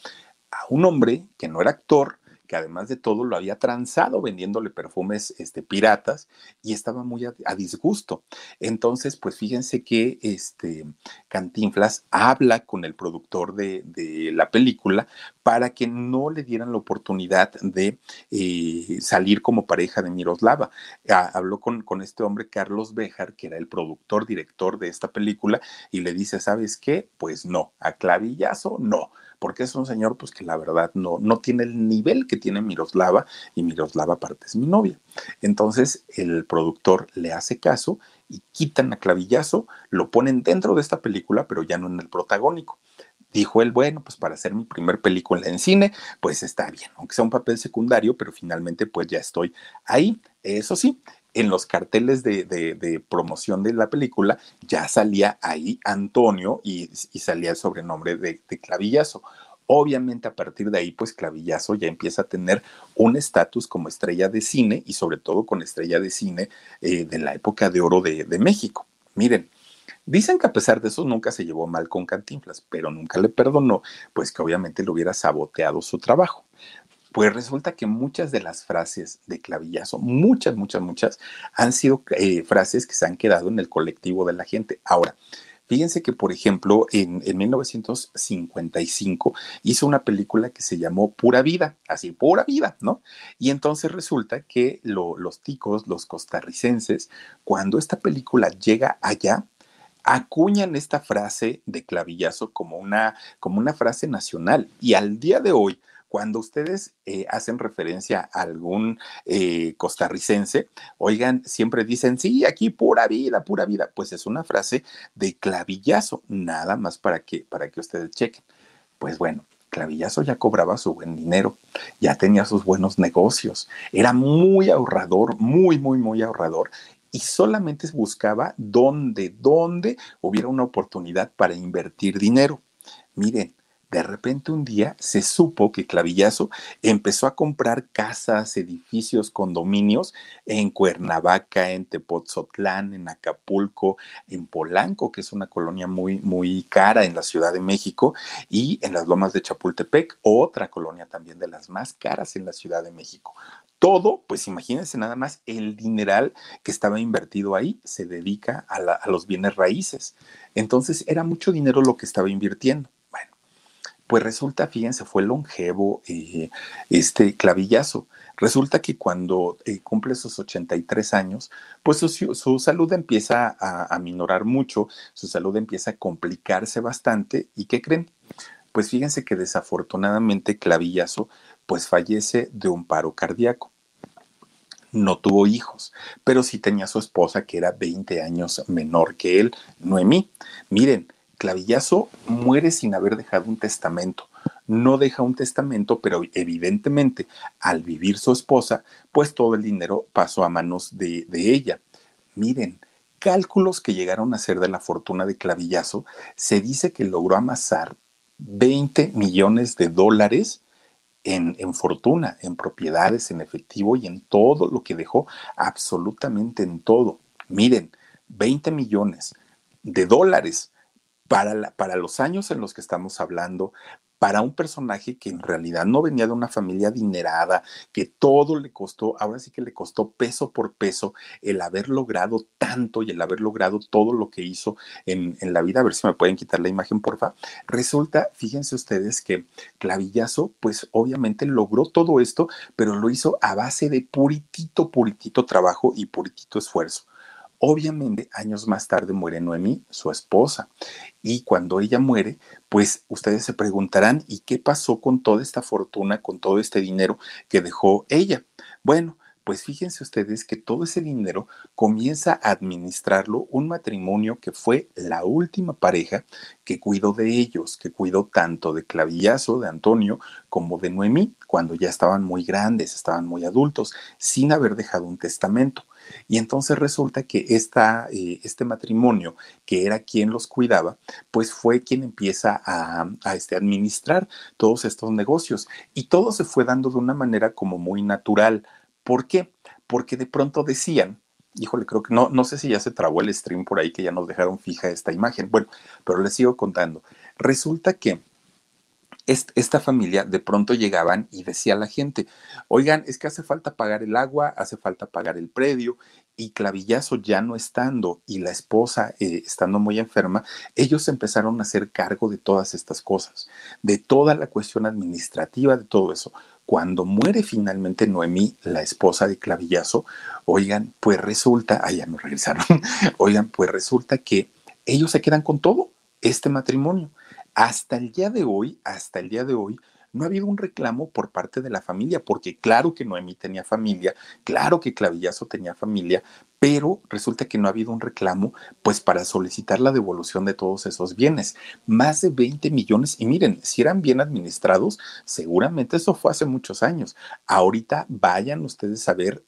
a un hombre que no era actor, que además de todo lo había transado vendiéndole perfumes este, piratas y estaba muy a, disgusto. Entonces, pues fíjense que este Cantinflas habla con el productor de, de la película para que no le dieran la oportunidad de eh, salir como pareja de Miroslava. Ah, habló con, con este hombre, Carlos Bejar, que era el productor, director de esta película, y le dice, ¿sabes qué? Pues no, a clavillazo no porque es un señor pues que la verdad no, no tiene el nivel que tiene Miroslava y Miroslava aparte es mi novia. Entonces el productor le hace caso y quitan a Clavillazo, lo ponen dentro de esta película, pero ya no en el protagónico. Dijo él, bueno, pues para hacer mi primer película en cine, pues está bien, aunque sea un papel secundario, pero finalmente pues ya estoy ahí. Eso sí, en los carteles de, promoción de la película ya salía ahí Antonio y, salía el sobrenombre de, Clavillazo. Obviamente a partir de ahí, pues Clavillazo ya empieza a tener un estatus como estrella de cine y sobre todo con estrella de cine eh, de la época de oro de, de México. Miren, Dicen que a pesar de eso nunca se llevó mal con Cantinflas, pero nunca le perdonó, pues que obviamente le hubiera saboteado su trabajo. Pues resulta que muchas de las frases de clavillazo, muchas, muchas, muchas, han sido eh, frases que se han quedado en el colectivo de la gente. Ahora, Fíjense que, por ejemplo, en, 1955 hizo una película que se llamó Pura Vida, así, Pura Vida, ¿no? Y entonces resulta que los ticos, los costarricenses, cuando esta película llega allá, acuñan esta frase de clavillazo como una, como una frase nacional. Y al día de hoy, cuando ustedes eh, hacen referencia a algún eh, costarricense, oigan, siempre dicen, sí, aquí pura vida, pura vida. Pues es una frase de clavillazo, nada más para que, para que ustedes chequen. Pues bueno, Clavillazo ya cobraba su buen dinero, ya tenía sus buenos negocios, era muy ahorrador, muy, muy, muy ahorrador y solamente buscaba dónde, dónde hubiera una oportunidad para invertir dinero. Miren, de repente un día se supo que Clavillazo empezó a comprar casas, edificios, condominios en Cuernavaca, en Tepotzotlán, en Acapulco, en Polanco, que es una colonia muy, muy cara en la Ciudad de México, y en las lomas de Chapultepec, otra colonia también de las más caras en la Ciudad de México. Todo, pues imagínense nada más el dineral que estaba invertido ahí se dedica a, a los bienes raíces. Entonces era mucho dinero lo que estaba invirtiendo. Pues resulta, fíjense, fue longevo eh, este clavillazo. Resulta que cuando eh, cumple sus 83 años, pues su, salud empieza a, a, minorar mucho, su salud empieza a complicarse bastante. ¿Y qué creen? Pues fíjense que desafortunadamente Clavillazo pues fallece de un paro cardíaco. No tuvo hijos, pero sí tenía su esposa que era 20 años menor que él, Noemí. Miren, Clavillazo muere sin haber dejado un testamento. No deja un testamento, pero evidentemente al vivir su esposa, pues todo el dinero pasó a manos de, ella. Miren, cálculos que llegaron a ser de la fortuna de Clavillazo, se dice que logró amasar 20 millones de dólares en, en, fortuna, en propiedades, en efectivo y en todo lo que dejó, absolutamente en todo. Miren, 20 millones de dólares para, para los años en los que estamos hablando, para un personaje que en realidad no venía de una familia adinerada, que todo le costó, ahora sí que le costó peso por peso el haber logrado tanto y el haber logrado todo lo que hizo en, en la vida. A ver si me pueden quitar la imagen, porfa. Resulta, fíjense ustedes que Clavillazo, pues obviamente logró todo esto, pero lo hizo a base de puritito, puritito trabajo y puritito esfuerzo. Obviamente, años más tarde muere Noemí, su esposa, y cuando ella muere, pues ustedes se preguntarán, ¿y qué pasó con toda esta fortuna, con todo este dinero que dejó ella? Bueno, pues fíjense ustedes que todo ese dinero comienza a administrarlo un matrimonio que fue la última pareja que cuidó de ellos, que cuidó tanto de Clavillazo, de Antonio, como de Noemí, cuando ya estaban muy grandes, estaban muy adultos, sin haber dejado un testamento. Y entonces resulta que esta, eh, este matrimonio, que era quien los cuidaba, pues fue quien empieza a, este, administrar todos estos negocios. Y todo se fue dando de una manera como muy natural. ¿Por qué? Porque de pronto decían, híjole, creo que no, no sé si ya se trabó el stream por ahí, que ya nos dejaron fija esta imagen. Bueno, pero les sigo contando. Resulta que esta familia de pronto llegaban y decía a la gente, oigan, es que hace falta pagar el agua, hace falta pagar el predio, y Clavillazo ya no estando y la esposa eh, estando muy enferma, ellos empezaron a hacer cargo de todas estas cosas, de toda la cuestión administrativa, de todo eso. Cuando muere finalmente Noemí, la esposa de Clavillazo, oigan, pues resulta, ah, ya regresaron, [LAUGHS] oigan, pues resulta que ellos se quedan con todo este matrimonio. Hasta el día de hoy, hasta el día de hoy, no ha habido un reclamo por parte de la familia, porque claro que Noemí tenía familia, claro que Clavillazo tenía familia, pero resulta que no ha habido un reclamo, pues para solicitar la devolución de todos esos bienes. Más de 20 millones, y miren, si eran bien administrados, seguramente eso fue hace muchos años. Ahorita vayan ustedes a ver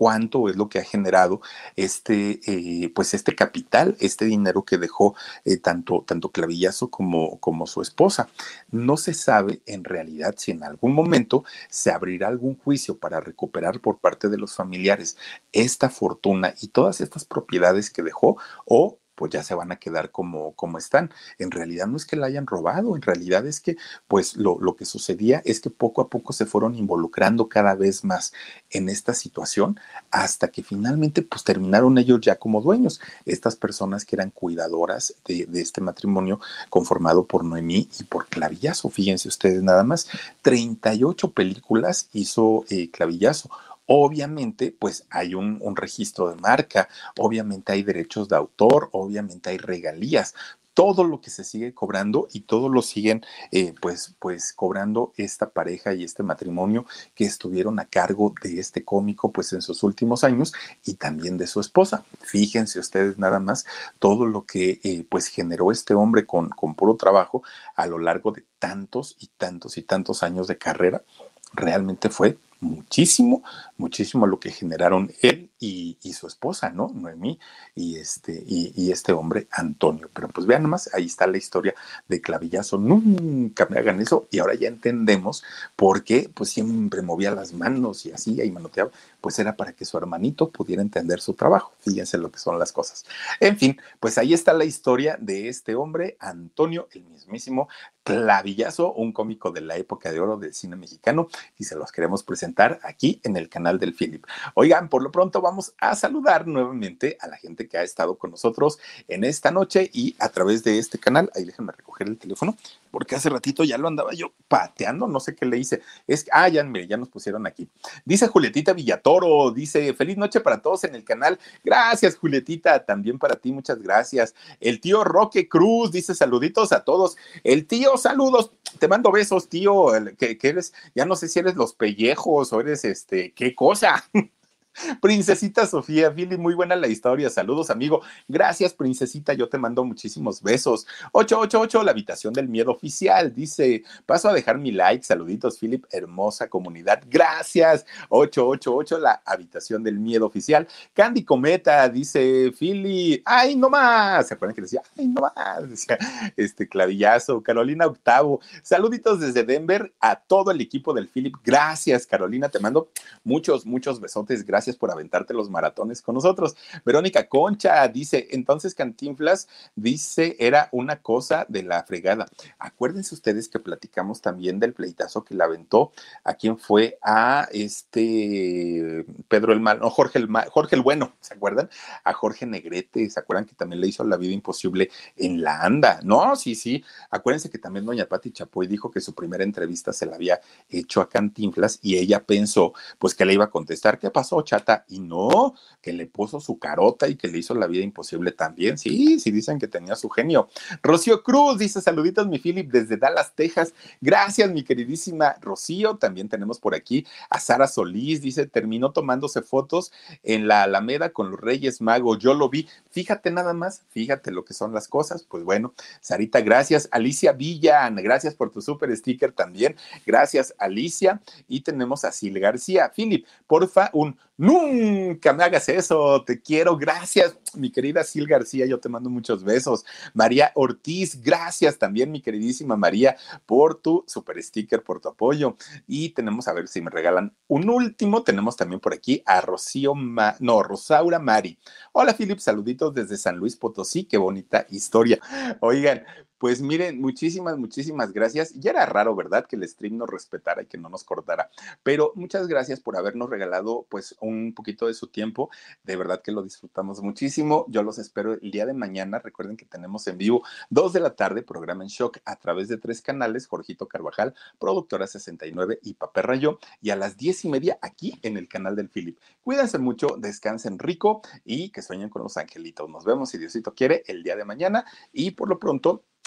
cuánto es lo que ha generado este, eh, pues este capital, este dinero que dejó eh, tanto, tanto Clavillazo como, como su esposa. No se sabe en realidad si en algún momento se abrirá algún juicio para recuperar por parte de los familiares esta fortuna y todas estas propiedades que dejó o pues ya se van a quedar como, como están. En realidad no es que la hayan robado, en realidad es que pues lo, lo que sucedía es que poco a poco se fueron involucrando cada vez más en esta situación hasta que finalmente pues terminaron ellos ya como dueños, estas personas que eran cuidadoras de, este matrimonio conformado por Noemí y por Clavillazo. Fíjense ustedes nada más, 38 películas hizo eh, Clavillazo Obviamente, pues hay un, registro de marca, obviamente hay derechos de autor, obviamente hay regalías, todo lo que se sigue cobrando y todo lo siguen eh, pues, pues cobrando esta pareja y este matrimonio que estuvieron a cargo de este cómico pues en sus últimos años y también de su esposa. Fíjense ustedes nada más todo lo que eh, pues generó este hombre con, con puro trabajo a lo largo de tantos y tantos y tantos años de carrera. Realmente fue muchísimo, muchísimo lo que generaron él y, su esposa, ¿no? Noemí y este, y, este hombre, Antonio. Pero pues vean nomás, ahí está la historia de Clavillazo. Nunca me hagan eso y ahora ya entendemos por qué pues siempre movía las manos y así y manoteaba. Pues era para que su hermanito pudiera entender su trabajo. Fíjense lo que son las cosas. En fin, pues ahí está la historia de este hombre, Antonio, el mismísimo Clavillazo, un cómico de la época de oro del cine mexicano y se los queremos presentar aquí en el canal del Philip. Oigan, por lo pronto vamos a saludar nuevamente a la gente que ha estado con nosotros en esta noche y a través de este canal. Ahí déjenme recoger el teléfono porque hace ratito ya lo andaba yo pateando, no sé qué le hice. Es ah, ya, ya nos pusieron aquí. Dice Julietita Villatoro, dice, feliz noche para todos en el canal. Gracias, Julietita, también para ti, muchas gracias. El tío Roque Cruz dice, saluditos a todos. El tío, saludos, te mando besos, tío, que, que eres, ya no sé si eres los pellejos o eres este, qué cosa. [LAUGHS] Princesita Sofía, Billy, muy buena la historia. Saludos, amigo. Gracias, princesita. Yo te mando muchísimos besos. 888, la habitación del miedo oficial. Dice, paso a dejar mi like. Saluditos, Philip. Hermosa comunidad. Gracias. 888, la habitación del miedo oficial. Candy Cometa, dice, Philly. Ay, no más. ¿Se acuerdan que decía, ay, no más? Decía, este clavillazo. Carolina Octavo. Saluditos desde Denver a todo el equipo del Philip. Gracias, Carolina. Te mando muchos, muchos besotes. Gracias por aventarte los maratones con nosotros. Verónica Concha dice, entonces Cantinflas dice, era una cosa de la fregada. Acuérdense ustedes que platicamos también del pleitazo que le aventó a quien fue a este Pedro el Mal, no, Jorge el, Jorge el Bueno, ¿se acuerdan? A Jorge Negrete, ¿se acuerdan que también le hizo la vida imposible en la anda? No, sí, sí. Acuérdense que también doña Pati Chapoy dijo que su primera entrevista se la había hecho a Cantinflas y ella pensó pues que le iba a contestar, ¿qué pasó, chata y no, que le puso su carota y que le hizo la vida imposible también. Sí, sí dicen que tenía su genio. Rocío Cruz dice saluditos mi Philip desde Dallas, Texas. Gracias mi queridísima Rocío. También tenemos por aquí a Sara Solís, dice, terminó tomándose fotos en la Alameda con los Reyes Magos. Yo lo vi. Fíjate nada más, fíjate lo que son las cosas. Pues bueno, Sarita, gracias. Alicia Villan, gracias por tu super sticker también. Gracias, Alicia. Y tenemos a Sil García. Philip, porfa, un Nunca me hagas eso, te quiero, gracias. mi querida Sil García, yo te mando muchos besos. María Ortiz, gracias también, mi queridísima María, por tu super sticker, por tu apoyo. Y tenemos, a ver si me regalan un último, tenemos también por aquí a Rocío, no, Rosaura Mari. Hola, Philip, saluditos desde San Luis Potosí, qué bonita historia. Oigan, pues miren, muchísimas, muchísimas gracias. Ya era raro, ¿verdad? Que el stream nos respetara y que no nos cortara. Pero muchas gracias por habernos regalado pues un poquito de su tiempo. De verdad que lo disfrutamos muchísimo. Yo los espero el día de mañana. Recuerden que tenemos en vivo dos de la tarde, programa en shock a través de tres canales, Jorgito Carvajal, Productora 69 y Papel Rayo. Y a las diez y media aquí en el canal del Philip. Cuídense mucho, descansen rico y que sueñen con los angelitos. Nos vemos, si Diosito quiere, el día de mañana. Y por lo pronto,